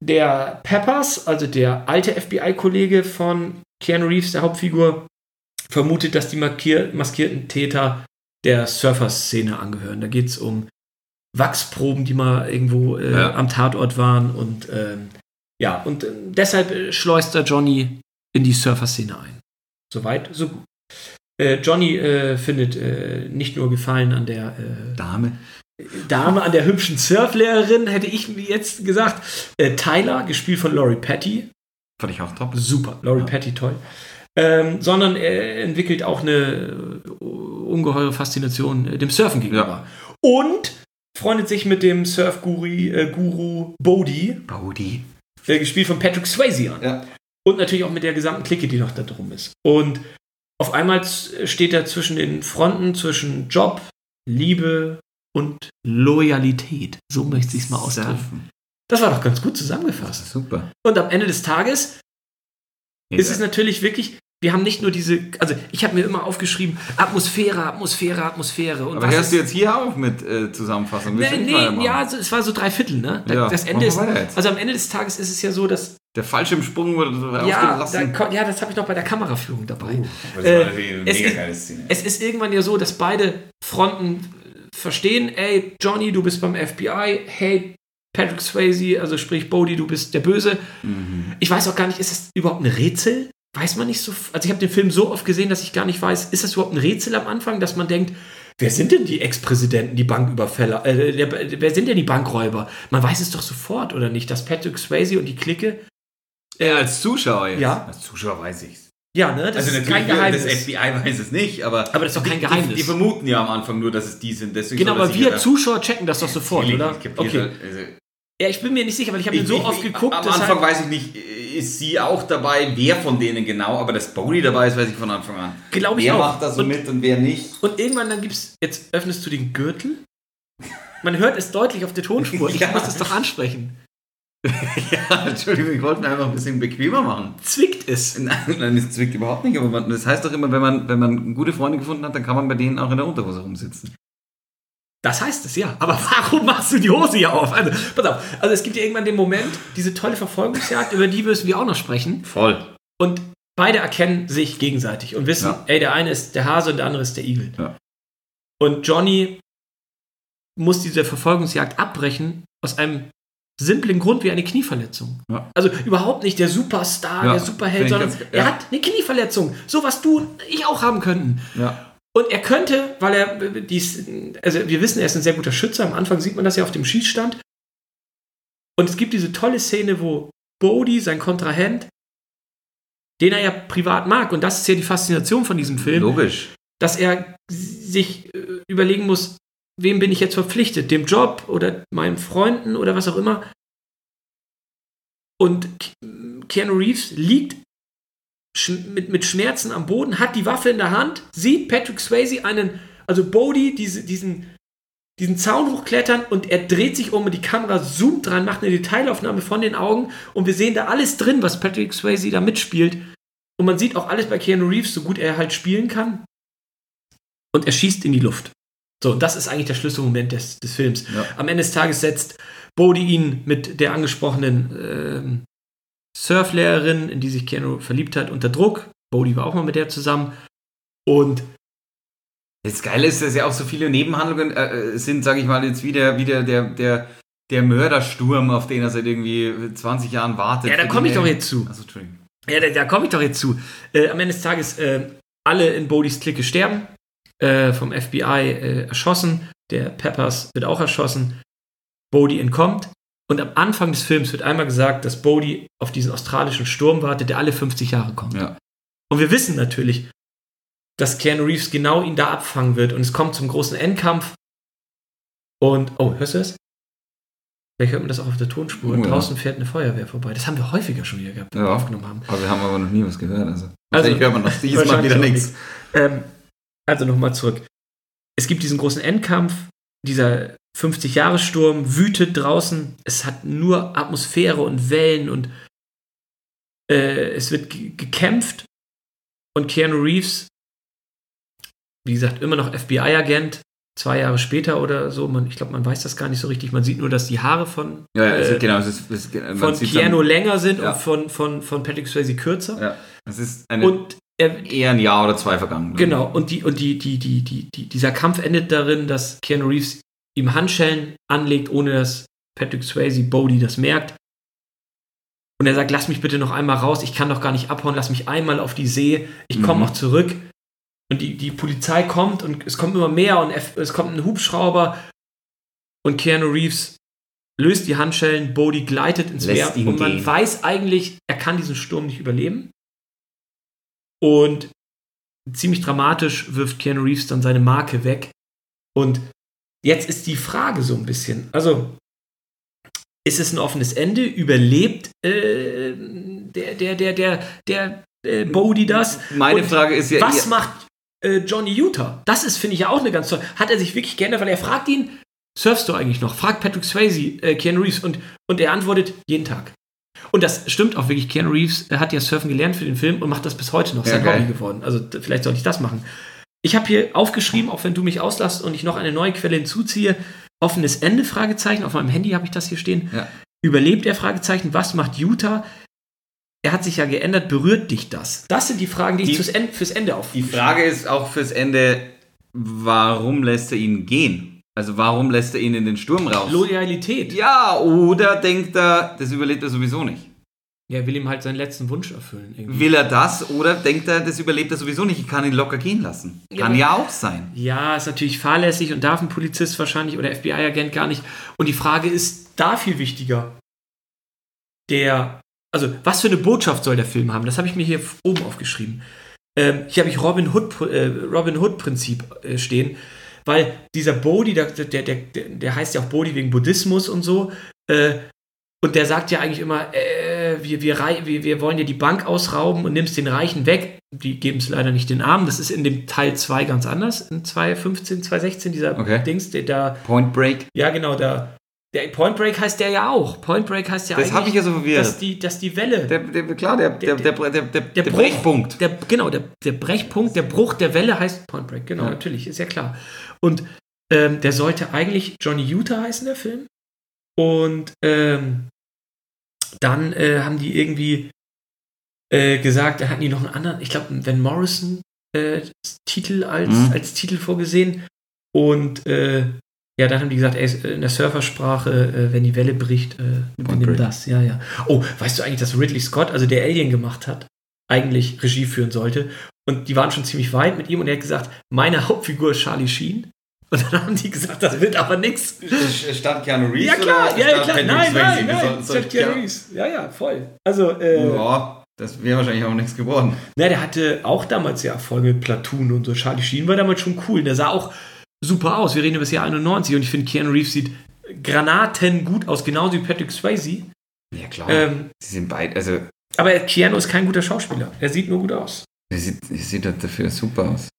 Der Peppers, also der alte FBI-Kollege von Keanu Reeves, der Hauptfigur, vermutet, dass die maskierten Täter der Surfer-Szene angehören. Da geht es um Wachsproben, die mal irgendwo äh, Ja. am Tatort waren und ähm, ja, und äh, deshalb äh, schleust er Johnny in die Surfer-Szene ein. Soweit, so gut. Äh, Johnny äh, findet äh, nicht nur Gefallen an der äh, Dame. Dame, an der hübschen Surflehrerin, hätte ich jetzt gesagt. Äh, Tyler, gespielt von Laurie Patty, Fand ich auch top. super, Laurie Ja. Patty, toll. Ähm, sondern er entwickelt auch eine äh, ungeheure Faszination dem Surfen gegenüber. Und freundet sich mit dem Surfguru äh, Guru Bodhi, Bodhi. gespielt von Patrick Swayze an. Ja. Und natürlich auch mit der gesamten Clique, die noch da drum ist. Und auf einmal z- steht er zwischen den Fronten, zwischen Job, Liebe und Loyalität. So möchte ich es mal ausdrücken. Das war doch ganz gut Das zusammengefasst. super. Und am Ende des Tages ist es natürlich wirklich, wir haben nicht nur diese, also ich habe mir immer aufgeschrieben, Atmosphäre, Atmosphäre, Atmosphäre. Und Aber was hörst du jetzt hier auf mit äh, Zusammenfassung? Du Nee, nee ja, es war so drei Viertel, ne? Da- Ja, das Ende wir ist, also am Ende des Tages ist es ja so, dass, Der Fallschirmsprung wurde ja, da, ausgelassen. ko- ja, das habe ich noch bei der Kameraführung dabei. das Äh, war eine es mega ist- geile Szene. Es ist irgendwann ja so, dass beide Fronten äh, verstehen, ey, Johnny, du bist beim FBI, hey, Patrick Swayze, also sprich Bodhi, du bist der Böse. Mhm. Ich weiß auch gar nicht, ist das überhaupt ein Rätsel? Weiß man nicht so. Also ich habe den Film so oft gesehen, dass ich gar nicht weiß, ist das überhaupt ein Rätsel am Anfang, dass man denkt, wer sind denn die Ex-Präsidenten, die Banküberfäller, äh, der, wer sind denn die Bankräuber? Man weiß es doch sofort, oder nicht, dass Patrick Swayze und die Clique, Äh, als Zuschauer jetzt. Ja. Als Zuschauer weiß ich's. ja, ne, das Also ist kein Geheimnis. das FBI weiß es nicht, aber. Aber das ist doch kein die, Geheimnis. Die, die vermuten ja am Anfang nur, dass es die sind. Deswegen genau, er aber wir Zuschauer checken das doch sofort, oder? Okay. also- Ja, ich bin mir nicht sicher, weil ich habe ihn so ich, oft geguckt. Am Anfang weiß ich nicht, ist sie auch dabei, wer von denen genau, aber dass Bodhi dabei ist, weiß ich von Anfang an. Glaube ich wer auch. macht da so Und- mit und wer nicht? Und irgendwann dann gibt's, jetzt öffnest du den Gürtel. Man hört es deutlich auf der Tonspur. Ich Ja. muss das doch ansprechen. ja, Entschuldigung, ich wollte mir einfach ein bisschen bequemer machen. Zwickt es. Nein, nein, das zwickt überhaupt nicht, aber man, das heißt doch immer, wenn man, wenn man gute Freunde gefunden hat, dann kann man bei denen auch in der Unterhose rumsitzen. Das heißt es, ja. Aber warum machst du die Hose hier auf? Also, pass auf. Also es gibt ja irgendwann den Moment, diese tolle Verfolgungsjagd, über die müssen wir auch noch sprechen. Voll. Und beide erkennen sich gegenseitig und wissen, Ja. ey, der eine ist der Hase und der andere ist der Igel. Ja. Und Johnny muss diese Verfolgungsjagd abbrechen aus einem simplen Grund wie eine Knieverletzung. Ja. Also überhaupt nicht der Superstar, Ja, der Superheld, sondern ganz- er hat eine Knieverletzung. So was du und ich auch haben könnten. Und er könnte, weil er dies, also wir wissen, er ist ein sehr guter Schütze. Am Anfang sieht man das ja auf dem Schießstand. Und es gibt diese tolle Szene, wo Bodhi, sein Kontrahent, den er ja privat mag, und das ist ja die Faszination von diesem Film, Logisch. dass er sich äh, überlegen muss, wem bin ich jetzt verpflichtet? Dem Job oder meinen Freunden oder was auch immer. Und Ke- Keanu Reeves liegt mit, mit Schmerzen am Boden, hat die Waffe in der Hand, sieht Patrick Swayze einen, also Bodhi, diese, diesen, diesen Zaun hochklettern und er dreht sich um und die Kamera zoomt dran, macht eine Detailaufnahme von den Augen und wir sehen da alles drin, was Patrick Swayze da mitspielt. Und man sieht auch alles bei Keanu Reeves, so gut er halt spielen kann. Und er schießt in die Luft. So, das ist eigentlich der Schlüsselmoment des, des Films. Ja. Am Ende des Tages setzt Bodhi ihn mit der angesprochenen ähm, Surflehrerin, in die sich Keanu verliebt hat, unter Druck. Bodhi war auch mal mit der zusammen. Und Das Geile ist, dass ja auch so viele Nebenhandlungen äh, sind, sage ich mal, jetzt wieder, wieder der, der, der Mördersturm, auf den er seit irgendwie 20 Jahren wartet. ja, da komme ich doch jetzt zu. Achso, Entschuldigung. Ja, da, da komme ich doch jetzt zu. Äh, am Ende des Tages, äh, alle in Bodys Clique sterben, äh, vom FBI äh, erschossen, der Peppers wird auch erschossen, Bodhi entkommt und am Anfang des Films wird einmal gesagt, dass Bodhi auf diesen australischen Sturm wartet, der alle 50 Jahre kommt. Ja. Und wir wissen natürlich, dass Keanu Reeves genau ihn da abfangen wird und es kommt zum großen Endkampf und, oh, hörst du das? Vielleicht hört man das auch auf der Tonspur. Oh, ja. Draußen fährt eine Feuerwehr vorbei. Das haben wir häufiger schon wieder gehabt, wenn wir Ja. aufgenommen haben. Aber wir haben aber noch nie was gehört. Also, Also, ich höre man noch dieses Mal wieder nichts. Ähm, also nochmal zurück. Es gibt diesen großen Endkampf, dieser 50-Jahre-Sturm wütet draußen. Es hat nur Atmosphäre und Wellen und äh, es wird ge- gekämpft. Und Keanu Reeves, wie gesagt, immer noch FBI-Agent, zwei Jahre später oder so. Man, ich glaube, man weiß das gar nicht so richtig. Man sieht nur, dass die Haare von, Ja, ja, es äh, genau. Ist, ist, von Keanu dann- länger sind Ja. und von, von, von Patrick Swayze kürzer. Ja, es ist eine. Und er, Eher ein Jahr oder zwei vergangen. Genau, und, die, und die, die, die, die, die, dieser Kampf endet darin, dass Keanu Reeves ihm Handschellen anlegt, ohne dass Patrick Swayze Bodie das merkt. Und er sagt, lass mich bitte noch einmal raus, ich kann doch gar nicht abhauen, lass mich einmal auf die See, ich komme Mhm. auch zurück. Und die, die Polizei kommt und es kommt immer mehr und es kommt ein Hubschrauber und Keanu Reeves löst die Handschellen, Bodie gleitet ins Lässt Meer und man gehen. weiß eigentlich, er kann diesen Sturm nicht überleben. Und ziemlich dramatisch wirft Keanu Reeves dann seine Marke weg. Und jetzt ist die Frage so ein bisschen, also ist es ein offenes Ende? Überlebt äh, der, der, der, der, der äh, Bodie das? Meine Und Frage ist ja. Was macht äh, Johnny Utah? Das ist, finde ich, ja auch eine ganz tolle. Hat er sich wirklich geändert, weil er fragt ihn, surfst du eigentlich noch? Fragt Patrick Swayze, äh, Keanu Reeves und, und er antwortet, jeden Tag. Und das stimmt auch wirklich. Keanu Reeves äh, hat ja Surfen gelernt für den Film und macht das bis heute noch. Ja, sein geil. Hobby geworden. Also vielleicht sollte ich das machen. Ich habe hier aufgeschrieben, auch wenn du mich auslässt und ich noch eine neue Quelle hinzuziehe, offenes Ende, Fragezeichen. Auf meinem Handy habe ich das hier stehen. Ja. Überlebt er, Fragezeichen. Was macht Utah? Er hat sich ja geändert. Berührt dich das? Das sind die Fragen, die, Die- ich fürs Ende, fürs Ende auf. Die Frage ist auch fürs Ende, warum lässt er ihn gehen? Also warum lässt er ihn in den Sturm raus? Loyalität. Ja, oder denkt er, das überlebt er sowieso nicht? Ja, er will ihm halt seinen letzten Wunsch erfüllen. Irgendwie. Will er das oder denkt er, das überlebt er sowieso nicht? Ich kann ihn locker gehen lassen. Ja, Kann aber- ja auch sein. Ja, ist natürlich fahrlässig und darf ein Polizist wahrscheinlich oder FBI-Agent gar nicht. Und die Frage ist da viel wichtiger. Der, also was für eine Botschaft soll der Film haben? Das habe ich mir hier oben aufgeschrieben. Ähm, hier habe ich Robin Hood, äh, Robin Hood Prinzip äh, stehen, weil dieser Bodhi, der, der, der, der, heißt ja auch Bodhi wegen Buddhismus und so. Äh, und der sagt ja eigentlich immer, äh, wir, wir, rei- wir, wir wollen dir die Bank ausrauben und nimmst den Reichen weg. Die geben es leider nicht den Armen. Das ist in dem Teil 2 ganz anders. In 2015, 2016, dieser Okay. Dings, der da, Point Break. ja genau, da. Der Point Break heißt der ja auch. Point Break heißt ja Das eigentlich, habe ich ja so verwirrt. dass die, dass die Welle, Der, der, klar, der, der, der, der, der, der, Bruch- Brechpunkt. Der, genau, der, der Brechpunkt, der Bruch der Welle heißt Point Break. Genau, Ja. natürlich, ist ja klar. Und ähm, der sollte eigentlich Johnny Utah heißen, der Film. Und ähm, dann äh, haben die irgendwie äh, gesagt, da hatten die noch einen anderen, ich glaube, einen Van Morrison äh, Titel als, Mhm. als Titel vorgesehen. Und äh, ja, dann haben die gesagt, ey, in der Surfersprache, äh, wenn die Welle bricht, äh, Point nimm das. Ja, ja. Oh, weißt du eigentlich, dass Ridley Scott, also der Alien gemacht hat, eigentlich Regie führen sollte? Und die waren schon ziemlich weit mit ihm und er hat gesagt, meine Hauptfigur ist Charlie Sheen. Und dann haben die gesagt, das wird aber nichts. Statt Keanu Reeves Ja klar, oder ja, ja, klar. Nein, nein, nein. sollten- Statt Keanu Reeves. Ja, ja, voll. Also, äh, Ja, das wäre wahrscheinlich auch nichts geworden. na, der hatte auch damals ja Erfolge mit Platoon und so. Charlie Sheen war damals schon cool. Der sah auch super aus. Wir reden über das Jahr 91 und ich finde, Keanu Reeves sieht Granaten gut aus, genauso wie Patrick Swayze. Ja, klar. Ähm, Sie sind beide, also, aber Keanu ist kein guter Schauspieler. Er sieht nur gut aus. er sieht, er sieht halt dafür super aus.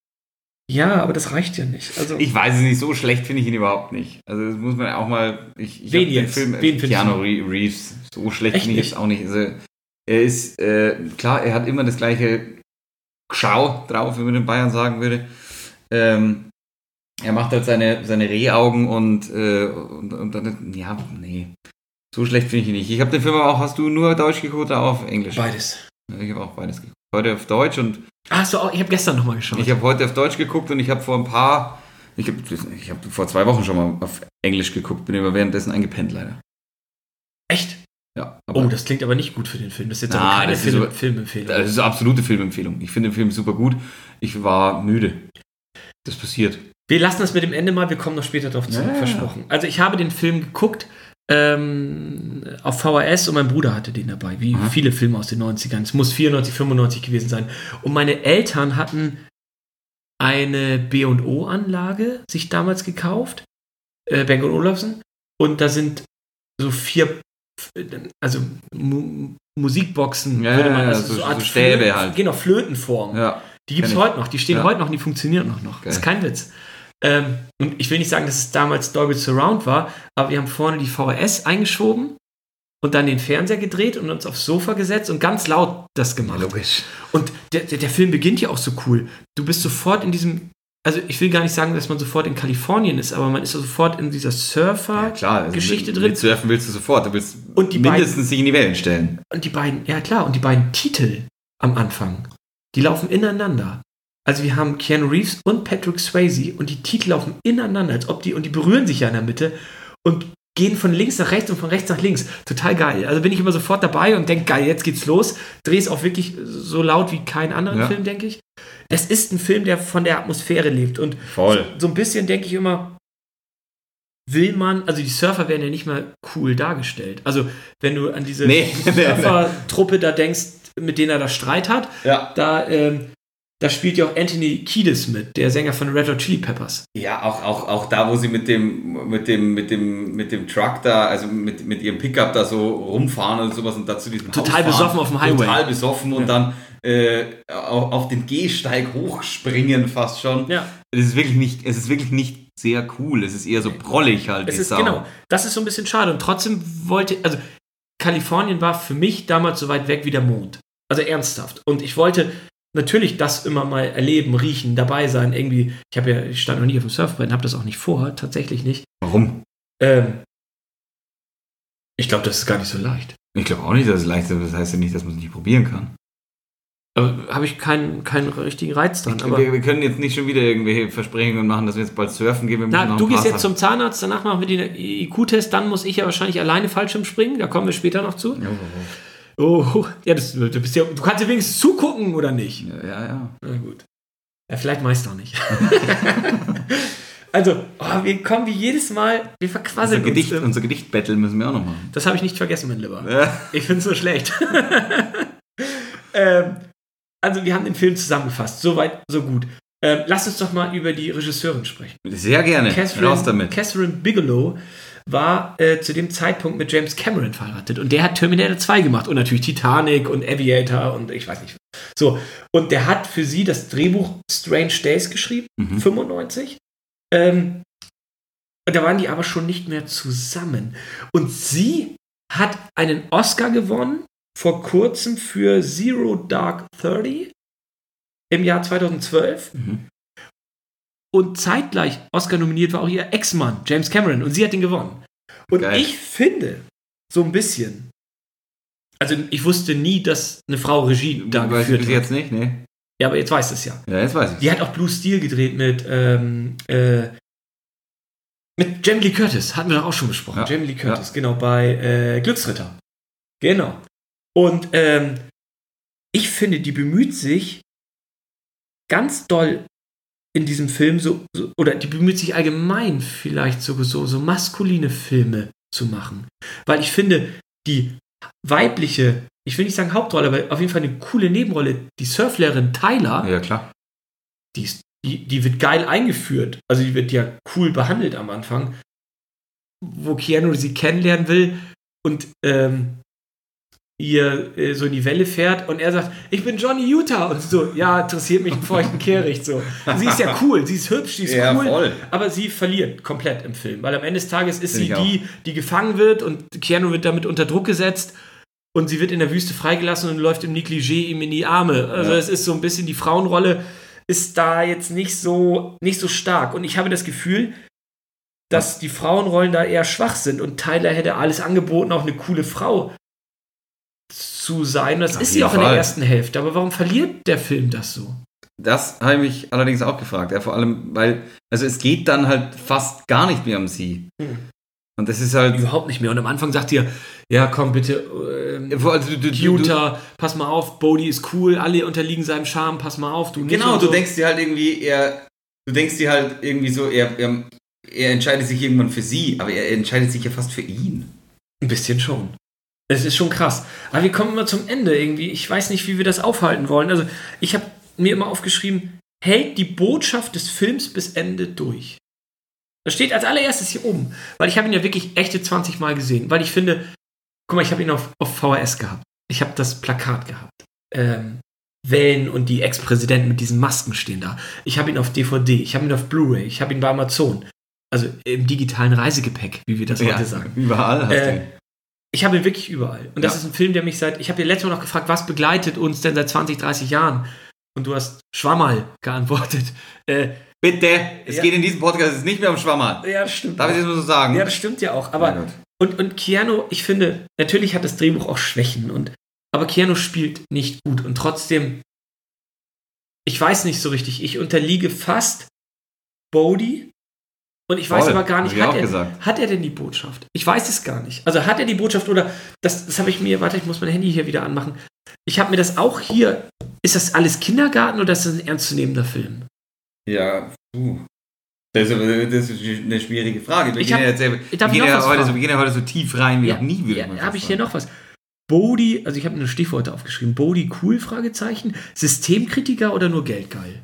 Ja, aber das reicht ja nicht. Also, Ich weiß es nicht, so schlecht finde ich ihn überhaupt nicht. Also das muss man auch mal. Ich, ich Wen den jetzt? Film Wen findest Keanu Reeves. So schlecht Echt finde ich jetzt auch nicht. Also er ist äh, klar, er hat immer das gleiche Schau drauf, wie man in Bayern sagen würde. Ähm, er macht halt seine, seine Rehaugen und, äh, und, und dann, ja, nee. So schlecht finde ich ihn nicht. Ich habe den Film aber auch, hast du nur Deutsch geguckt oder auf Englisch? beides. Ich habe auch beides geguckt. Heute auf Deutsch und auch, ich habe gestern nochmal geschaut. ich habe heute auf Deutsch geguckt und ich habe vor ein paar, ich habe ich hab vor zwei Wochen schon mal auf Englisch geguckt, bin aber währenddessen eingepennt leider. Echt? Ja, Oh, das klingt aber nicht gut für den Film. Das ist jetzt Na, aber keine ist Film, aber- Filmempfehlung. das ist eine absolute Filmempfehlung. Ich finde den Film super gut. Ich war müde. Das passiert. Wir lassen das mit dem Ende mal, wir kommen noch später drauf zurück, Ja, ja, ja. versprochen. Also ich habe den Film geguckt ähm, auf VHS und mein Bruder hatte den dabei, wie Aha. viele Filme aus den 90ern. Es muss 94, 95 gewesen sein. Und meine Eltern hatten eine B&O-Anlage sich damals gekauft, äh, Bang Olufsen, und da sind so vier, also Mu Musikboxen, Ja, würde man, ja, also so- so, so Art Stäbe Flöten, halt. Genau, Flötenform. Ja. Die gibt es heute noch, die stehen Ja. heute noch, die funktionieren auch noch. Das ist kein Witz. Ähm, und ich will nicht sagen, dass es damals Dolby Surround war, aber wir haben vorne die VHS eingeschoben und dann den Fernseher gedreht und uns aufs Sofa gesetzt und ganz laut das gemacht. logisch. Und der, der, der Film beginnt ja auch so cool. Du bist sofort in diesem, also ich will gar nicht sagen, dass man sofort in Kalifornien ist, aber man ist sofort in dieser Ja, Surfer klar. Also drin. Surfen willst du sofort. Du willst Und die mindestens sich in die Wellen stellen. Und die beiden, ja klar, und die beiden Titel am Anfang. die laufen ineinander. Also wir haben Keanu Reeves und Patrick Swayze und die Titel laufen ineinander, als ob die, und die berühren sich ja in der Mitte und gehen von links nach rechts und von rechts nach links. Total geil. Also bin ich immer sofort dabei und denke, geil, jetzt geht's los. Dreh es auch wirklich so laut wie kein anderen Ja. Film, denke ich. Es ist ein Film, der von der Atmosphäre lebt. Und Voll. so ein bisschen denke ich immer, will man, also die Surfer werden ja nicht mal cool dargestellt. Also wenn du an diese nee. Surfer-Truppe da denkst, mit denen er da Streit hat, Ja. da, ähm, da spielt ja auch Anthony Kiedis mit, der Sänger von Red Hot Chili Peppers. Ja, auch, auch, auch da, wo sie mit dem, mit dem, mit dem, mit dem Truck da, also mit, mit ihrem Pickup da so rumfahren und sowas und dazu diesem Total Haus fahren. besoffen auf dem Highway. Total besoffen und Ja. dann äh, auf, auf den Gehsteig hochspringen fast schon. Ja. Es ist wirklich nicht, es ist wirklich nicht sehr cool. Es ist eher so prollig halt. Es ist Sau. genau, das ist so ein bisschen schade. Und trotzdem wollte, also Kalifornien war für mich damals so weit weg wie der Mond. Also ernsthaft. Und ich wollte natürlich das immer mal erleben, riechen, dabei sein. Irgendwie, ich habe ja, ich stand noch nie auf dem Surfbrett, habe das auch nicht vor, tatsächlich nicht. Warum? Ähm, ich glaube, das ist gar nicht so leicht. Ich glaube auch nicht, dass es leicht ist. Das heißt ja nicht, dass man es nicht probieren kann. Aber habe ich keinen, keinen richtigen Reiz dran. Aber wir, wir können jetzt nicht schon wieder irgendwelche Versprechungen machen, dass wir jetzt bald surfen gehen. Na, du gehst jetzt zum Zahnarzt, danach machen wir den IQ-Test, dann muss ich ja wahrscheinlich alleine Fallschirm springen, da kommen wir später noch zu. Sachen- Oh, ja, das, du, bist ja, du kannst ja wenigstens zugucken, oder nicht? Ja, ja, ja. Na gut. Ja, vielleicht meist auch nicht. also, oh, wir kommen wie jedes Mal, wir Unser verquasseln Gedicht, uns. unser Gedicht-Battle müssen wir auch noch machen. Das habe ich nicht vergessen, mein Lieber. Ja. Ich finde es so schlecht. ähm, also, wir haben den Film zusammengefasst. Soweit, so gut. Ähm, lass uns doch mal über die Regisseurin sprechen. Sehr gerne. Raus Catherine, damit. Catherine Bigelow war äh, zu dem Zeitpunkt mit James Cameron verheiratet und der hat Terminator 2 gemacht und natürlich Titanic und Aviator und ich weiß nicht. So, und der hat für sie das Drehbuch Strange Days geschrieben, Mhm. 95. Ähm, und da waren die aber schon nicht mehr zusammen. Und sie hat einen Oscar gewonnen vor kurzem für Zero Dark Thirty im Jahr 2012. Mhm. Und zeitgleich Oscar nominiert war auch ihr Ex-Mann, James Cameron, und sie hat ihn gewonnen. Und Geil. ich finde, so ein bisschen, also ich wusste nie, dass eine Frau Regie da Weiß ich geführt bis hat. jetzt nicht, ne? Ja, aber jetzt weiß es ja. Ja, jetzt weiß ich. Die hat auch Blue Steel gedreht mit, ähm, äh, mit Jamie Lee Curtis, hatten wir doch auch schon besprochen. Ja. Jamie Lee Curtis, genau, bei äh, Glücksritter. Genau. Und ähm, ich finde, die bemüht sich ganz doll in diesem Film so, so oder die bemüht sich allgemein vielleicht so, so maskuline Filme zu machen. Weil ich finde, die weibliche, ich will nicht sagen Hauptrolle, aber auf jeden Fall eine coole Nebenrolle, die Surflehrerin Tyler, Ja, klar. die, ist, die, die wird geil eingeführt. Also die wird ja cool behandelt am Anfang, wo Keanu sie kennenlernen will und ähm, ihr äh, so in die Welle fährt und er sagt, ich bin Johnny Utah und so, ja, interessiert mich ein feuchten Kehricht so. Sie ist ja cool, sie ist hübsch, sie ist Ja, cool, voll. aber sie verliert komplett im Film, weil am Ende des Tages ist Find sie die, die gefangen wird und Keanu wird damit unter Druck gesetzt und sie wird in der Wüste freigelassen und läuft im Negligé ihm in die Arme. Also Ja. es ist so ein bisschen die Frauenrolle ist da jetzt nicht so nicht so stark und ich habe das Gefühl, dass die Frauenrollen da eher schwach sind und Tyler hätte alles angeboten, auch eine coole Frau zu sein. Das Auf ist sie auch in der Fall. ersten Hälfte. Aber warum verliert der Film das so? Das habe ich mich allerdings auch gefragt. Ja, vor allem, weil, also es geht dann halt fast gar nicht mehr um sie. Hm. Und das ist halt. Überhaupt nicht mehr. Und am Anfang sagt ihr, ja komm bitte, Vor- Also, du, du, du, Utah, pass mal auf, Bodhi ist cool, alle unterliegen seinem Charme, pass mal auf, du nicht. Genau, du so. denkst dir halt irgendwie, er, du denkst dir halt irgendwie so, er, er, er entscheidet sich irgendwann für sie, aber er entscheidet sich ja fast für ihn. Ein bisschen schon. Es ist schon krass. Aber wir kommen immer zum Ende irgendwie. Ich weiß nicht, wie wir das aufhalten wollen. Also, ich habe mir immer aufgeschrieben, hält die Botschaft des Films bis Ende durch. Das steht als allererstes hier oben. Weil ich habe ihn ja wirklich echte 20 Mal gesehen. Weil ich finde, guck mal, ich habe ihn auf, auf VHS gehabt. Ich habe das Plakat gehabt. Ähm, Wellen und die Ex-Präsidenten mit diesen Masken stehen da. Ich habe ihn auf DVD, ich habe ihn auf Blu-ray, ich habe ihn bei Amazon. Also im digitalen Reisegepäck, wie wir das heute sagen. Überall hast du Äh, ihn. Ich habe ihn wirklich überall. Und das Ja. ist ein Film, der mich seit. Ich habe dir letztes Mal noch gefragt, was begleitet uns denn seit 20, 30 Jahren? Und du hast Schwammerl geantwortet. Äh, Bitte, es Ja. geht in diesem Podcast nicht mehr um Schwammer. ja, das stimmt. Darf ich das mal so sagen? ja, das stimmt ja auch. Aber Gott. und, und Keanu, ich finde, natürlich hat das Drehbuch auch Schwächen. Und, aber Keanu spielt nicht gut. Und trotzdem ich weiß nicht so richtig. Ich unterliege fast Bodhi. Und ich weiß Voll, aber gar nicht, hat er, hat er denn die Botschaft? Ich weiß es gar nicht. Also hat er die Botschaft oder das, das habe ich mir, warte, ich muss mein Handy hier wieder anmachen. Ich habe mir das auch hier. Ist das alles Kindergarten oder ist das ein ernstzunehmender Film? Ja, puh. Das ist, aber- das ist eine schwierige Frage. Wir Ich gehen hab- ja, jetzt, wir gehen ja heute, so, wir gehen ja heute so tief rein wie noch nie, würde ja, man habe ich hier noch was. Bodhi, also ich habe eine Stichworte aufgeschrieben. Bodhi cool, Fragezeichen. Systemkritiker oder nur geldgeil?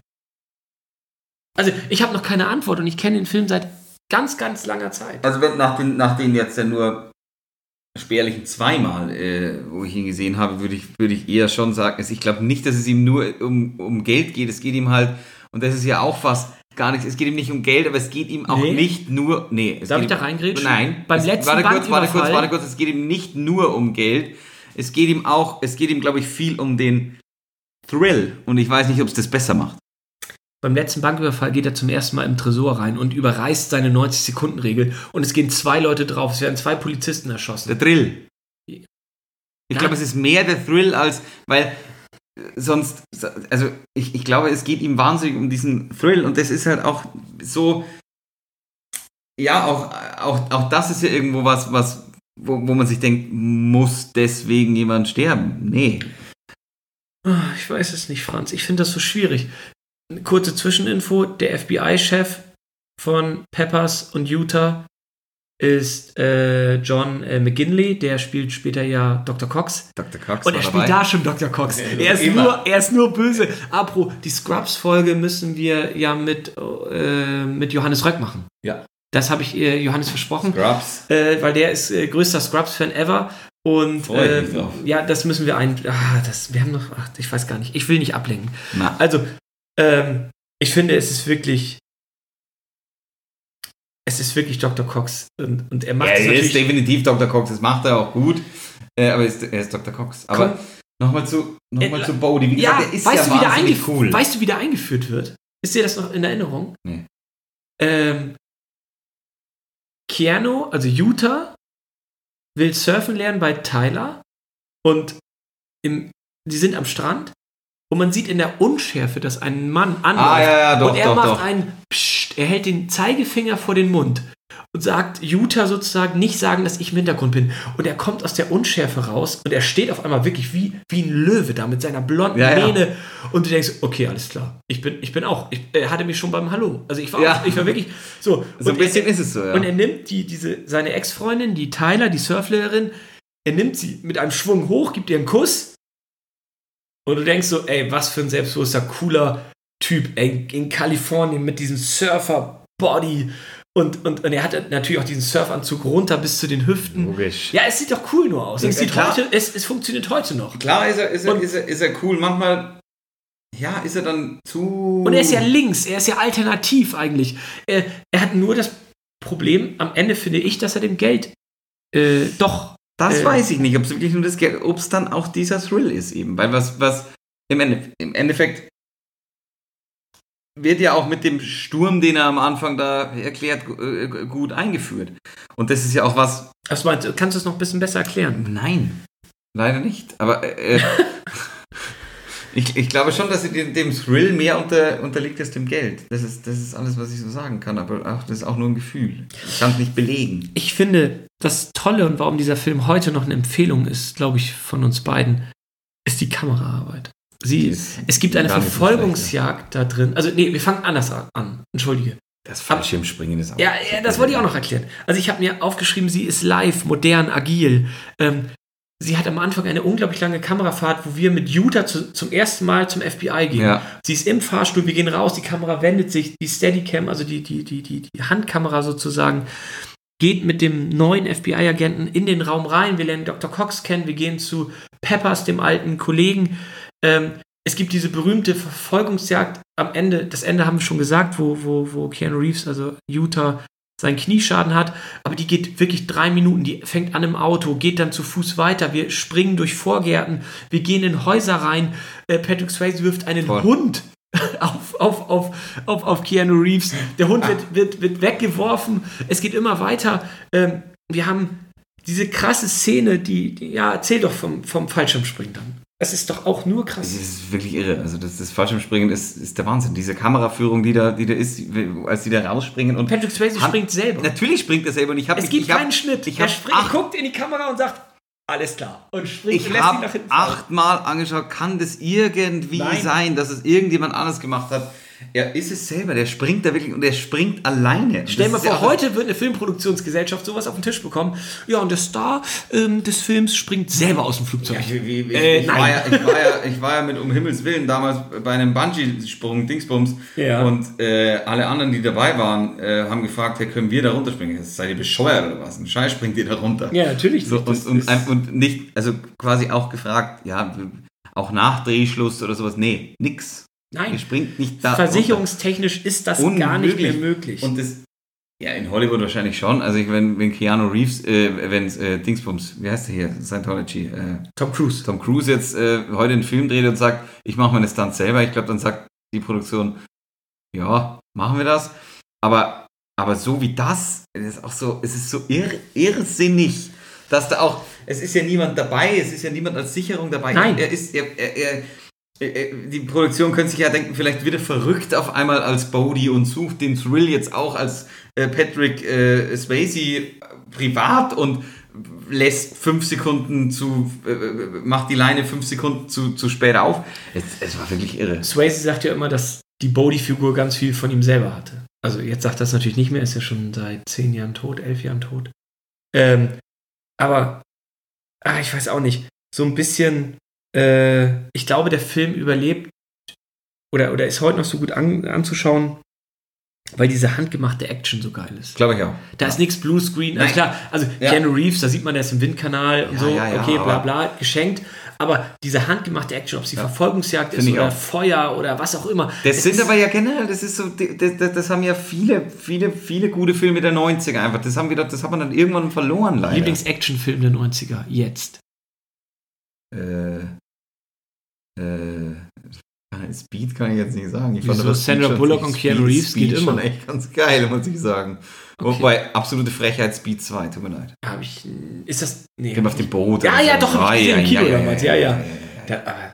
Also ich habe noch keine Antwort und ich kenne den Film seit ganz, ganz langer Zeit. Also wenn, nach, den, nach den jetzt ja nur spärlichen zweimal, äh, wo ich ihn gesehen habe, würde ich, würde ich eher schon sagen, also ich glaube nicht, dass es ihm nur um, um Geld geht, es geht ihm halt, und das ist ja auch fast gar nichts, es geht ihm nicht um Geld, aber es geht ihm auch Nee. nicht nur, nee. Es Darf geht ich da reingrätschen? Nein. Beim es, letzten warte kurz, warte kurz, warte kurz, es geht ihm nicht nur um Geld, es geht ihm auch, es geht ihm, glaube ich, viel um den Thrill, und ich weiß nicht, ob es das besser macht. Beim letzten Banküberfall geht er zum ersten Mal im Tresor rein und überreißt seine 90-Sekunden-Regel und es gehen zwei Leute drauf. Es werden zwei Polizisten erschossen. Der Thrill. Ich glaube, es ist mehr der Thrill als, weil äh, sonst, also ich, ich glaube, es geht ihm wahnsinnig um diesen Thrill und das ist halt auch so, ja, auch, auch, auch das ist ja irgendwo was, was, wo, wo man sich denkt, muss deswegen jemand sterben? Nee. Ah, Ich weiß es nicht, Franz. Ich finde das so schwierig. Kurze Zwischeninfo: Der FBI-Chef von Peppers und Utah ist äh, John äh, McGinley. Der spielt später ja Dr. Cox. Dr. Cox Und er spielt dabei. da schon Dr. Cox. Er ist, Immer. nur, er ist nur böse. Apro, die Scrubs-Folge müssen wir ja mit, äh, mit Johannes Röck machen. Ja. Das habe ich äh, Johannes versprochen. Scrubs. Äh, weil der ist äh, größter Scrubs-Fan ever. Und äh, drauf. ja, das müssen wir ein. Ah, das, wir haben noch. Ach, ich weiß gar nicht. Ich will nicht ablenken. Na, Also, ähm, ich finde, es ist wirklich. Es ist wirklich Dr. Cox. Und, und er macht er es ist natürlich. definitiv Dr. Cox, das macht er auch gut, äh, aber er ist, er ist Dr. Cox. Aber nochmal zu, noch mal Äh, zu Bodhi. Wie Ja, gesagt, er ist weißt, ja du, wahnsinnig cool. weißt du, wie der eingeführt wird? Ist dir das noch in Erinnerung? Nee. Ähm, Keanu, also Utah, will surfen lernen bei Tyler und im, die sind am Strand und man sieht in der Unschärfe, dass ein Mann anläuft Ah, ja, ja, doch, und er doch, macht doch. einen Psst, er hält den Zeigefinger vor den Mund und sagt Utah sozusagen nicht sagen, dass ich im Hintergrund bin. Und er kommt aus der Unschärfe raus und er steht auf einmal wirklich wie, wie ein Löwe da mit seiner blonden Ja, ja. Mähne. Und du denkst, okay, alles klar. Ich bin, ich bin auch. Ich, er hatte mich schon beim Hallo. Also ich war, Ja. auch, ich war wirklich so. So ein bisschen er, ist es so, ja. Und er nimmt die, diese, seine Ex-Freundin, die Tyler, die Surflehrerin, er nimmt sie mit einem Schwung hoch, gibt ihr einen Kuss. Und du denkst so, ey, was für ein selbstbewusster, cooler Typ, ey, in Kalifornien mit diesem Surfer-Body. Und, und, und er hat natürlich auch diesen Surfanzug runter bis zu den Hüften. Logisch. Ja, es sieht doch cool nur aus. Es, sieht klar. heute, es, es funktioniert heute noch. Klar ist er, ist er, Und- ist er, ist er cool. Manchmal, ja, ist er dann zu. Und er ist ja links, er ist ja alternativ eigentlich. Er, er hat nur das Problem, am Ende finde ich, dass er dem Geld äh, doch. Das äh, weiß ich nicht, ob es wirklich nur das Geld, ob es dann auch dieser Thrill ist eben. Weil was, was im, Ende, im Endeffekt wird ja auch mit dem Sturm, den er am Anfang da erklärt, äh, gut eingeführt. Und das ist ja auch was. Was meinst du, kannst du es noch ein bisschen besser erklären? Nein, leider nicht. Aber äh, ich, ich glaube schon, dass sie dem, Thrill mehr unter, unterliegt als dem Geld. Das ist, das ist alles, was ich so sagen kann. Aber auch, das ist auch nur ein Gefühl. Ich kann es nicht belegen. Ich finde, das Tolle und warum dieser Film heute noch eine Empfehlung ist, glaube ich, von uns beiden, ist die Kameraarbeit. Sie, ist es gibt eine so Verfolgungsjagd da drin. Also, nee, wir fangen anders an. Entschuldige. Das Fallschirmspringen ist auch. Ja, ja, das wollte ich auch noch erklären. Also ich habe mir aufgeschrieben, sie ist live, modern, agil. Ähm, sie hat am Anfang eine unglaublich lange Kamerafahrt, wo wir mit Utah zu, zum ersten Mal zum FBI gehen. Ja. Sie ist im Fahrstuhl, wir gehen raus, die Kamera wendet sich, die Steadicam, also die, die, die, die, die Handkamera sozusagen, geht mit dem neuen FBI-Agenten in den Raum rein. Wir lernen Dr. Cox kennen, wir gehen zu Peppers, dem alten Kollegen. Ähm, es gibt diese berühmte Verfolgungsjagd am Ende, das Ende haben wir schon gesagt, wo, wo, wo Keanu Reeves, also Utah, seinen Knieschaden hat, aber die geht wirklich drei Minuten, die fängt an im Auto, geht dann zu Fuß weiter, wir springen durch Vorgärten, wir gehen in Häuser rein, äh, Patrick Swayze wirft einen Voll. Hund auf, auf, auf, auf, auf Keanu Reeves, der Hund wird, wird, wird weggeworfen, es geht immer weiter, ähm, wir haben diese krasse Szene, die, die ja, erzähl doch vom, vom Fallschirmspringen dann. Das ist doch auch nur Das krass. ist wirklich irre. Also das, das Fallschirmspringen ist, ist der Wahnsinn. Diese Kameraführung, die da, die da ist, als die da rausspringen und Patrick Swayze springt selber. Natürlich springt er selber und ich habe Es gibt ich hab, keinen Schnitt. Ich er habe springt, acht, guckt in die Kamera und sagt, alles klar. Und springt ich hab fallen. achtmal angeschaut, kann das irgendwie Nein. sein, dass es irgendjemand anders gemacht hat? Er ist es selber, der springt da wirklich und er springt alleine. Stell dir mal vor, heute wird eine Filmproduktionsgesellschaft sowas auf den Tisch bekommen. Ja, und der Star ähm, des Films springt selber aus dem Flugzeug. Ja, ich, Äh, war ja, ich, war ja, ich war ja mit um Himmels Willen damals bei einem Bungee-Sprung, Dingsbums. Ja. Und äh, alle anderen, die dabei waren, äh, haben gefragt, hey, können wir da runterspringen? Seid ihr bescheuert oder was? Ein Scheiß springt ihr da runter. Ja, natürlich So, und, und, und nicht, also quasi auch gefragt, ja, auch nach Drehschluss oder sowas. Nee, nix. Nein, springt nicht da. versicherungstechnisch ist das runter. gar nicht mehr Unmöglich. möglich. Und das, ja, in Hollywood wahrscheinlich schon. Also, ich, wenn, wenn Keanu Reeves, äh, wenn äh, Dingsbums, wie heißt der hier? Scientology, äh, Tom Cruise. Tom Cruise jetzt äh, heute einen Film dreht und sagt, ich mache meine Stunts selber, ich glaube, dann sagt die Produktion, ja, machen wir das. Aber, aber so wie das, es ist auch so, es ist so irr, irrsinnig, dass da auch, es ist ja niemand dabei, es ist ja niemand als Sicherung dabei. Nein. Er ist, er, er, er, die Produktion könnte sich ja denken, vielleicht wird er verrückt auf einmal als Bodhi und sucht den Thrill jetzt auch als äh, Patrick äh, Swayze privat und lässt fünf Sekunden zu, äh, macht die Leine fünf Sekunden zu, zu spät auf. Es, es war wirklich irre. Swayze sagt ja immer, dass die Bodhi-Figur ganz viel von ihm selber hatte. Also jetzt sagt er das natürlich nicht mehr, ist ja schon seit zehn Jahren tot, elf Jahren tot. Ähm, aber, ah, ich weiß auch nicht, so ein bisschen, äh, ich glaube, der Film überlebt oder, oder ist heute noch so gut an, anzuschauen, weil diese handgemachte Action so geil ist. Glaube ich auch. Da ist nichts Bluescreen. Also klar, also Ja. Keanu Reeves, da sieht man, der ist im Windkanal und Ja, so, ja, ja, okay, bla bla, geschenkt. Aber diese handgemachte Action, ob Ja. Verfolgungsjagd ist Finde ich oder auch. Feuer oder was auch immer. Das sind ist, aber ja generell, das ist so, das, das, das haben ja viele, viele, viele gute Filme der 90er einfach. Das haben wir, doch- das hat man dann irgendwann verloren, leider. Lieblings-Action-Film der 90er, jetzt. Äh, äh, Speed kann ich jetzt nicht sagen. Ich Wieso? Speed Sandra schon- Bullock und Keanu Speed- Reeves geht Speed schon immer. echt ganz geil, muss ich sagen. Okay. Wobei, absolute Frechheit Speed 2, tut mir leid. Hab ich, ist das, nee. Film auf dem Boot. Ja, ja, doch, hab ich gesehen im Kino damals, ja, ja. ja, Der, aber,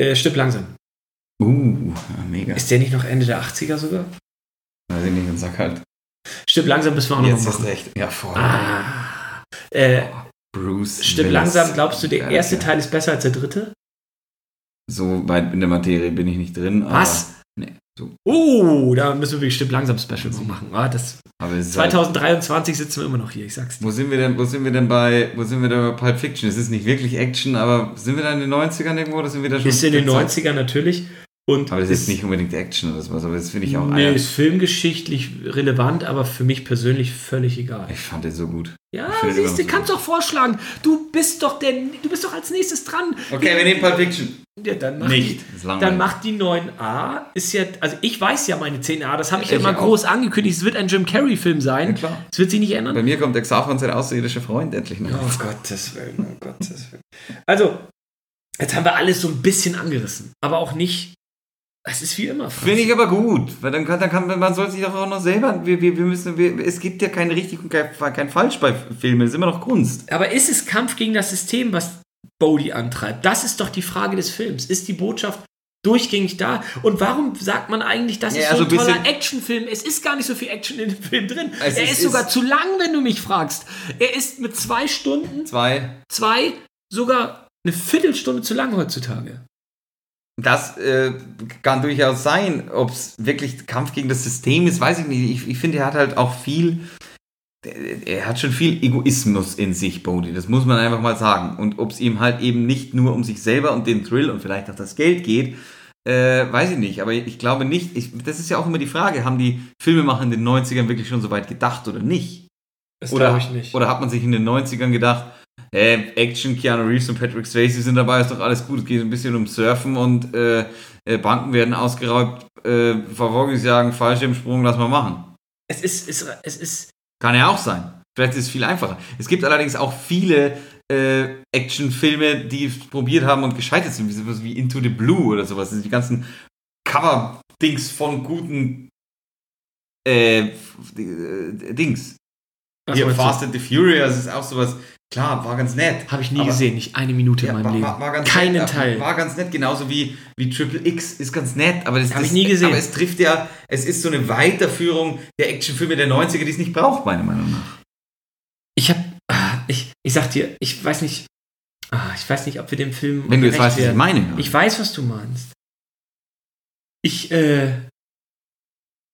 äh, Stipp langsam. Uh, mega. Ist der nicht noch Ende der 80er sogar? Weiß ich nicht, und sag halt. Stipp langsam müssen wir auch noch Jetzt ist recht. Ja, voll. Ah. Äh, Bruce. Stipp Willis. langsam, glaubst du, der erste. Teil ist besser als der dritte? So weit in der Materie bin ich nicht drin. Was? Nee, so. Oh, da müssen wir Stipp langsam Special machen. Ah, das, Aber es ist halt, 2023 sitzen wir immer noch hier, ich sag's dir. wo sind wir denn, wo sind wir denn bei, wo sind wir denn bei Pulp Fiction? Es ist nicht wirklich Action, aber sind wir da in den 90ern irgendwo oder sind wir da schon? Ist in den Zeit? 90ern natürlich. Und Aber das ist nicht unbedingt Action oder sowas, aber das finde ich auch Nee, ist filmgeschichtlich relevant, aber für mich persönlich völlig egal. Ich fand den so gut. Ja, siehst du, so kannst doch vorschlagen. Du bist doch der, du bist doch als nächstes dran. Okay, wir nehmen Pulp Fiction. Ja, dann mach Nicht. Die, dann macht die 9a. Ist ja, also ich weiß ja meine 10a, das habe ich ja Ich immer auch. groß angekündigt. Es wird ein Jim Carrey-Film sein. Ja, klar. Es wird sich nicht ändern. Bei mir kommt der Xaver sein außerirdischer Freund endlich noch. Oh Gottes Willen, oh Gottes Willen. Also, jetzt haben wir alles so ein bisschen angerissen, aber auch nicht. Es ist wie immer. Finde ich aber gut, weil dann kann, dann kann man soll sich doch auch noch selber, wir, wir, wir müssen, wir, es gibt ja kein richtig und kein, kein falsch bei Filmen, es ist immer noch Kunst. Aber ist es Kampf gegen das System, was Bodhi antreibt? Das ist doch die Frage des Films. Ist die Botschaft durchgängig da? Und warum sagt man eigentlich, das Ja, ist also so ein ein toller Actionfilm? Es ist gar nicht so viel Action in dem Film drin. Es er ist- ist, sogar ist- zu lang, wenn du mich fragst. Er ist mit zwei Stunden, Zwei, zwei, sogar eine Viertelstunde zu lang heutzutage. Das äh, kann durchaus sein, ob es wirklich Kampf gegen das System ist, weiß ich nicht. Ich, ich finde, er hat halt auch viel, er hat schon viel Egoismus in sich, Bodhi, das muss man einfach mal sagen. Und ob es ihm halt eben nicht nur um sich selber und den Thrill und vielleicht auch das Geld geht, äh, weiß ich nicht. Aber ich glaube nicht, ich, das ist ja auch immer die Frage, haben die Filmemacher in den 90ern wirklich schon so weit gedacht oder nicht? Das Oder, glaube ich nicht. oder hat man sich in den 90ern gedacht, äh, Action, Keanu Reeves und Patrick Swayze sind dabei, ist doch alles gut. Es geht ein bisschen um Surfen und äh, äh, Banken werden ausgeraubt, äh, Verfolgungsjagen, Fallschirmsprung, lass mal machen. es ist, es, es ist, Kann ja auch sein. Vielleicht ist es viel einfacher. Es gibt allerdings auch viele äh, Actionfilme, die es probiert haben und gescheitert sind, wie sowas wie Into the Blue oder sowas. Das sind die ganzen Cover-Dings von guten äh, äh, Dings. Hier? Fast and the Furious ist auch sowas. Klar, war ganz nett. Habe ich nie Aber- gesehen, nicht eine Minute Ja, in meinem war, Leben. war, war ganz Keinen nett, Teil. War ganz nett, genauso wie, wie Triple X ist ganz nett, aber das Hab das, ich nie gesehen. Aber es trifft ja, es ist so eine Weiterführung der Actionfilme der 90er, die es nicht braucht, meiner Meinung nach. Ich habe, ich, ich sag dir, ich weiß nicht, ah, ich weiß nicht, ob wir dem Film. Wenn du jetzt weißt, was ich werden. meine. Ich weiß, was du meinst. Ich, äh,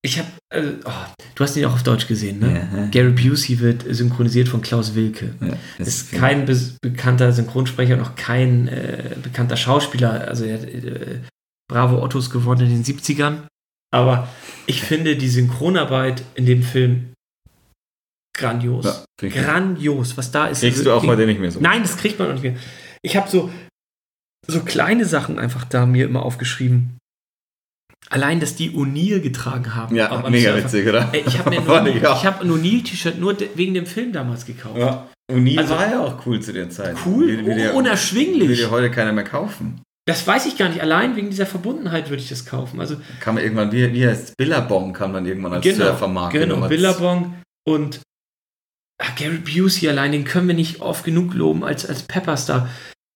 ich habe, äh, oh, du hast ihn auch auf Deutsch gesehen, ne? Ja, ja. Gary Busey wird synchronisiert von Klaus Wilke. Ja, das ist kein be bekannter Synchronsprecher, noch kein äh, bekannter Schauspieler. Also er hat äh, Bravo Ottos gewonnen in den 70ern. Aber ich finde die Synchronarbeit in dem Film grandios. Grandios, was da ist. Kriegst Also, du auch ich- heute nicht mehr so. Nein, das kriegt man auch nicht mehr. Ich habe so, so kleine Sachen einfach da mir immer aufgeschrieben. Allein, dass die O'Neill getragen haben. Ja, mega einfach- witzig, oder? Ich habe mir ich hab ein O'Neill-T-Shirt nur wegen dem Film damals gekauft. Ja. O'Neill Also- war ja auch cool zu der Zeit. Cool, Will- will dir- unerschwinglich. Dir heute keiner mehr kaufen. Das weiß ich gar nicht. Allein wegen dieser Verbundenheit würde ich das kaufen. Also Kam irgendwann, wie, wie heißt Billabong, kam dann irgendwann als genau, Surfermarke. genau Nummer- Billabong und ach, Gary Busey allein, den können wir nicht oft genug loben als, als Pepperstar.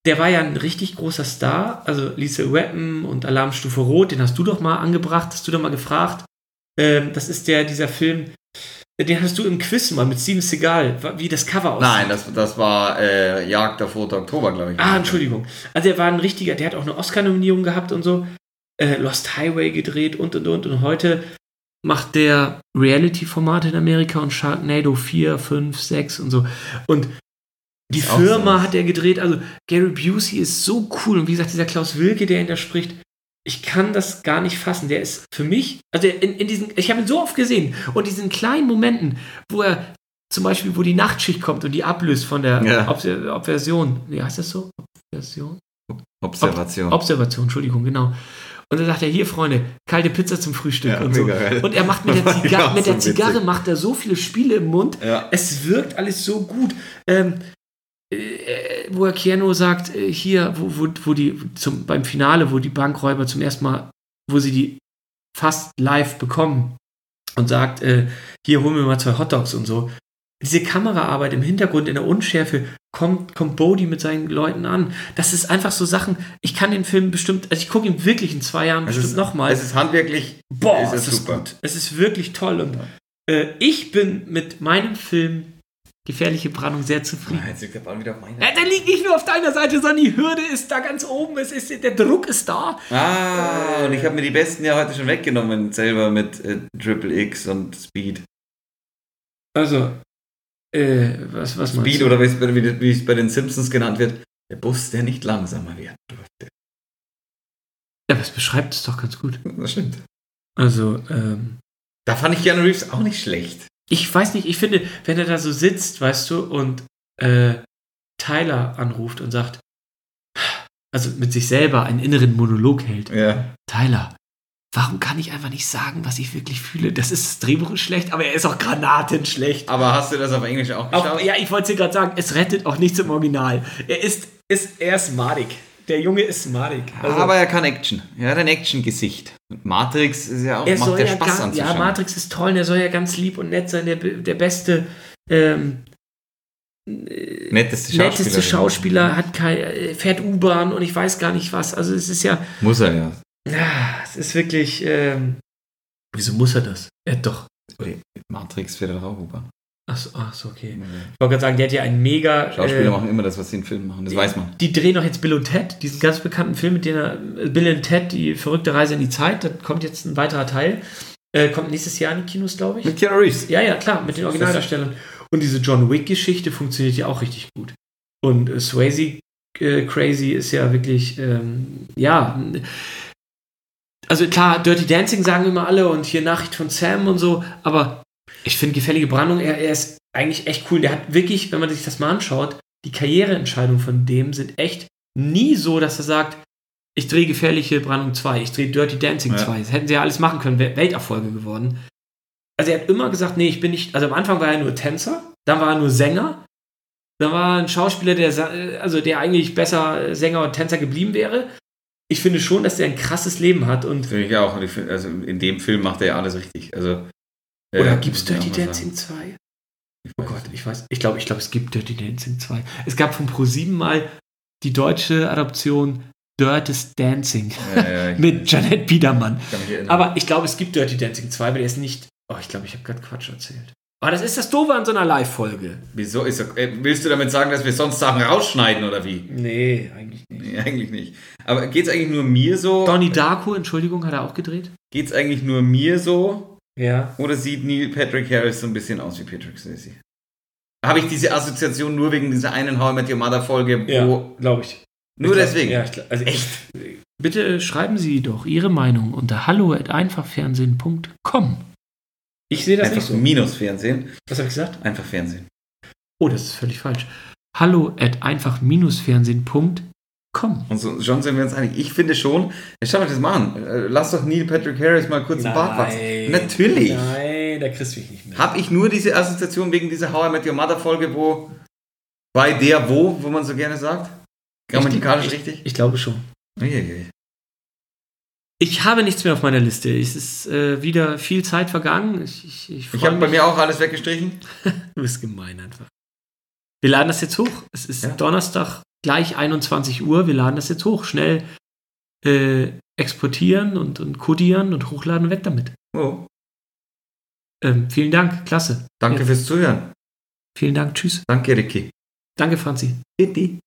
Der war ja ein richtig großer Star. Also Lisa Weapon und Alarmstufe Rot, den hast du doch mal angebracht, hast du doch mal gefragt. Ähm, das ist der, dieser Film, den hast du im Quiz mal mit Steven Seagal, wie das Cover aussieht. Nein, das, das war äh, Jagd auf Roter Oktober, glaube ich. Ah, Entschuldigung. Also er war ein richtiger, der hat auch eine Oscar-Nominierung gehabt und so. Äh, Lost Highway gedreht und und und. Und heute macht der Reality-Formate in Amerika und Sharknado 4, 5, 6 und so. Und die Ist Firma so. hat er gedreht. Also Gary Busey ist so cool. Und wie gesagt, dieser Klaus Wilke, der ihn da spricht, ich kann das gar nicht fassen. Der ist für mich, also in, in diesen, ich habe ihn so oft gesehen und diesen kleinen Momenten, wo er zum Beispiel, wo die Nachtschicht kommt und die ablöst von der Ja. Obser- Obversion. Wie heißt das so? Obversion? Observation. Observation, Entschuldigung, genau. Und dann sagt er, hier, Freunde, kalte Pizza zum Frühstück Ja, und so. geil. Und er macht mit der, Ziga mit so der Zigarre witzig. macht er so viele Spiele im Mund. ja. Es wirkt alles so gut. Ähm, äh, wo er Keanu sagt, äh, hier, wo, wo, wo die zum, beim Finale, wo die Bankräuber zum ersten Mal, wo sie die fast live bekommen und sagt, äh, hier holen wir mal zwei Hotdogs und so. Diese Kameraarbeit im Hintergrund in der Unschärfe kommt, kommt Bodhi mit seinen Leuten an. Das ist einfach so Sachen, ich kann den Film bestimmt, also ich gucke ihn wirklich in zwei Jahren Es bestimmt ist, nochmal. es ist handwerklich. Boah, ist ist es das super. gut. Es ist wirklich toll. Und äh, ich bin mit meinem Film Gefährliche Brandung sehr zufrieden. Ah, Jetzt liegt der Ball wieder auf meiner. Ja, der liegt nicht nur auf deiner Seite, sondern die Hürde ist da ganz oben. Es ist, der Druck ist da. Ah, und ich habe mir die besten ja heute schon weggenommen, selber mit äh, Triple X und Speed. Also, äh, was, was Speed oder wie es bei- wie wie es bei den Simpsons genannt wird, der Bus, der nicht langsamer werden durfte. Ja, aber es beschreibt es doch ganz gut. Das stimmt. Also, ähm, Da fand ich Keanu Reeves auch nicht schlecht. Ich weiß nicht, ich finde, wenn er da so sitzt, weißt du, und äh, Tyler anruft und sagt, also mit sich selber einen inneren Monolog hält. Ja. Tyler, warum kann ich einfach nicht sagen, was ich wirklich fühle? Das ist das Drehbuch ist schlecht, aber er ist auch granatenschlecht. Aber hast du das auf Englisch auch Auch, geschaut? ja, ich wollte dir gerade sagen, es rettet auch nichts im Original. Er ist, ist, er ist madig. Der Junge ist madig. Also, aber er kann Action. Er hat ein Action-Gesicht. Und Matrix ist ja auch, er macht ja Spaß ganz, anzuschauen. ja, Matrix ist toll, und er soll ja ganz lieb und nett sein, der, der beste, ähm, Netteste Schauspieler. netteste Schauspieler, hat kein, äh, fährt U-Bahn und ich weiß gar nicht was. Also es ist ja, Muss er ja. ja, es ist wirklich, ähm, wieso muss er das? Er hat doch, Matrix fährt auch U-Bahn. Ach so, ach so, okay. Ich wollte gerade sagen, der hat ja einen mega, Schauspieler äh, machen immer das, was sie in Filmen machen. Das weiß man. Die drehen doch jetzt Bill und Ted, diesen ganz bekannten Film, mit dem er, äh, Bill und Ted, die verrückte Reise in die Zeit, da kommt jetzt ein weiterer Teil. Äh, kommt nächstes Jahr in die Kinos, glaube ich. Mit Keanu Reeves. Ja, ja, klar, mit den Originaldarstellern. Und diese John Wick-Geschichte funktioniert ja auch richtig gut. Und äh, Swayze äh, Crazy ist ja wirklich, ähm, ja. Also klar, Dirty Dancing sagen immer alle und hier Nachricht von Sam und so, aber ich finde Gefällige Brandung, er, er ist eigentlich echt cool. Der hat wirklich, wenn man sich das mal anschaut, die Karriereentscheidungen von dem sind echt nie so, dass er sagt, ich drehe Gefährliche Brandung 2, ich drehe Dirty Dancing Ja. 2. Das hätten sie ja alles machen können, wäre Welterfolge geworden. Also er hat immer gesagt, nee, ich bin nicht, also am Anfang war er nur Tänzer, dann war er nur Sänger, dann war er ein Schauspieler, der, also der eigentlich besser Sänger und Tänzer geblieben wäre. Ich finde schon, dass er ein krasses Leben hat und Finde ich auch. Und ich find, also in dem Film macht er ja alles richtig. Also, oder äh, gibt's muss ich Dirty Dancing 2? Oh Gott, ich weiß. Ich glaube, ich glaube, es gibt Dirty Dancing 2. Es gab von Pro7 mal die deutsche Adoption Dirtest Dancing Ja, ja, mit Janet Biedermann. Aber ich glaube, es gibt Dirty Dancing 2, aber der ist nicht. Oh, ich glaube, ich habe gerade Quatsch erzählt. Aber das ist das Doofe an so einer Live-Folge. Wieso ist er, äh, willst du damit sagen, dass wir sonst Sachen rausschneiden oder wie? Nee, eigentlich nicht. Nee, eigentlich nicht. Aber geht's eigentlich nur mir so? Donnie Darko, Entschuldigung, hat er auch gedreht? Geht's eigentlich nur mir so? Ja. Oder sieht Neil Patrick Harris so ein bisschen aus wie Patrick Swayze? Habe ich diese Assoziation nur wegen dieser einen How I Met Your Mother Folge, wo glaube ich. nur Ich glaub- deswegen? Ja, ich glaub, also echt. Bitte schreiben Sie doch Ihre Meinung unter hallo@einfachfernsehen.com. Ich sehe das Einfach nicht so. Minus Fernsehen. Was habe ich gesagt? Einfach Fernsehen. Oh, das ist völlig falsch. hallo@einfach-fernsehen.com. Und so, schon sind wir uns einig. Ich finde schon, ja, schau mal das mal an. Äh, Lass doch Neil Patrick Harris mal kurz einen Bart wachsen. Natürlich. Nein, da kriegst du mich nicht mehr. Habe ich nur diese Assoziation wegen dieser How I Met Your Mother Folge, wo bei der wo, wo man so gerne sagt? Grammatikalisch Ich- richtig? Ich glaube schon. Uiuiui. Ich habe nichts mehr auf meiner Liste. Es ist äh, wieder viel Zeit vergangen. Ich, ich, ich, Ich habe bei mir auch alles weggestrichen. Du bist gemein einfach. Wir laden das jetzt hoch. Es ist Ja. Donnerstag gleich 21 Uhr. Wir laden das jetzt hoch. Schnell äh, exportieren und, und kodieren und hochladen. Weg damit. Oh, Ähm, vielen Dank. Klasse. danke Ja. fürs Zuhören. Vielen Dank. Tschüss. Danke, Ricky. Danke, Franzi. Bitte.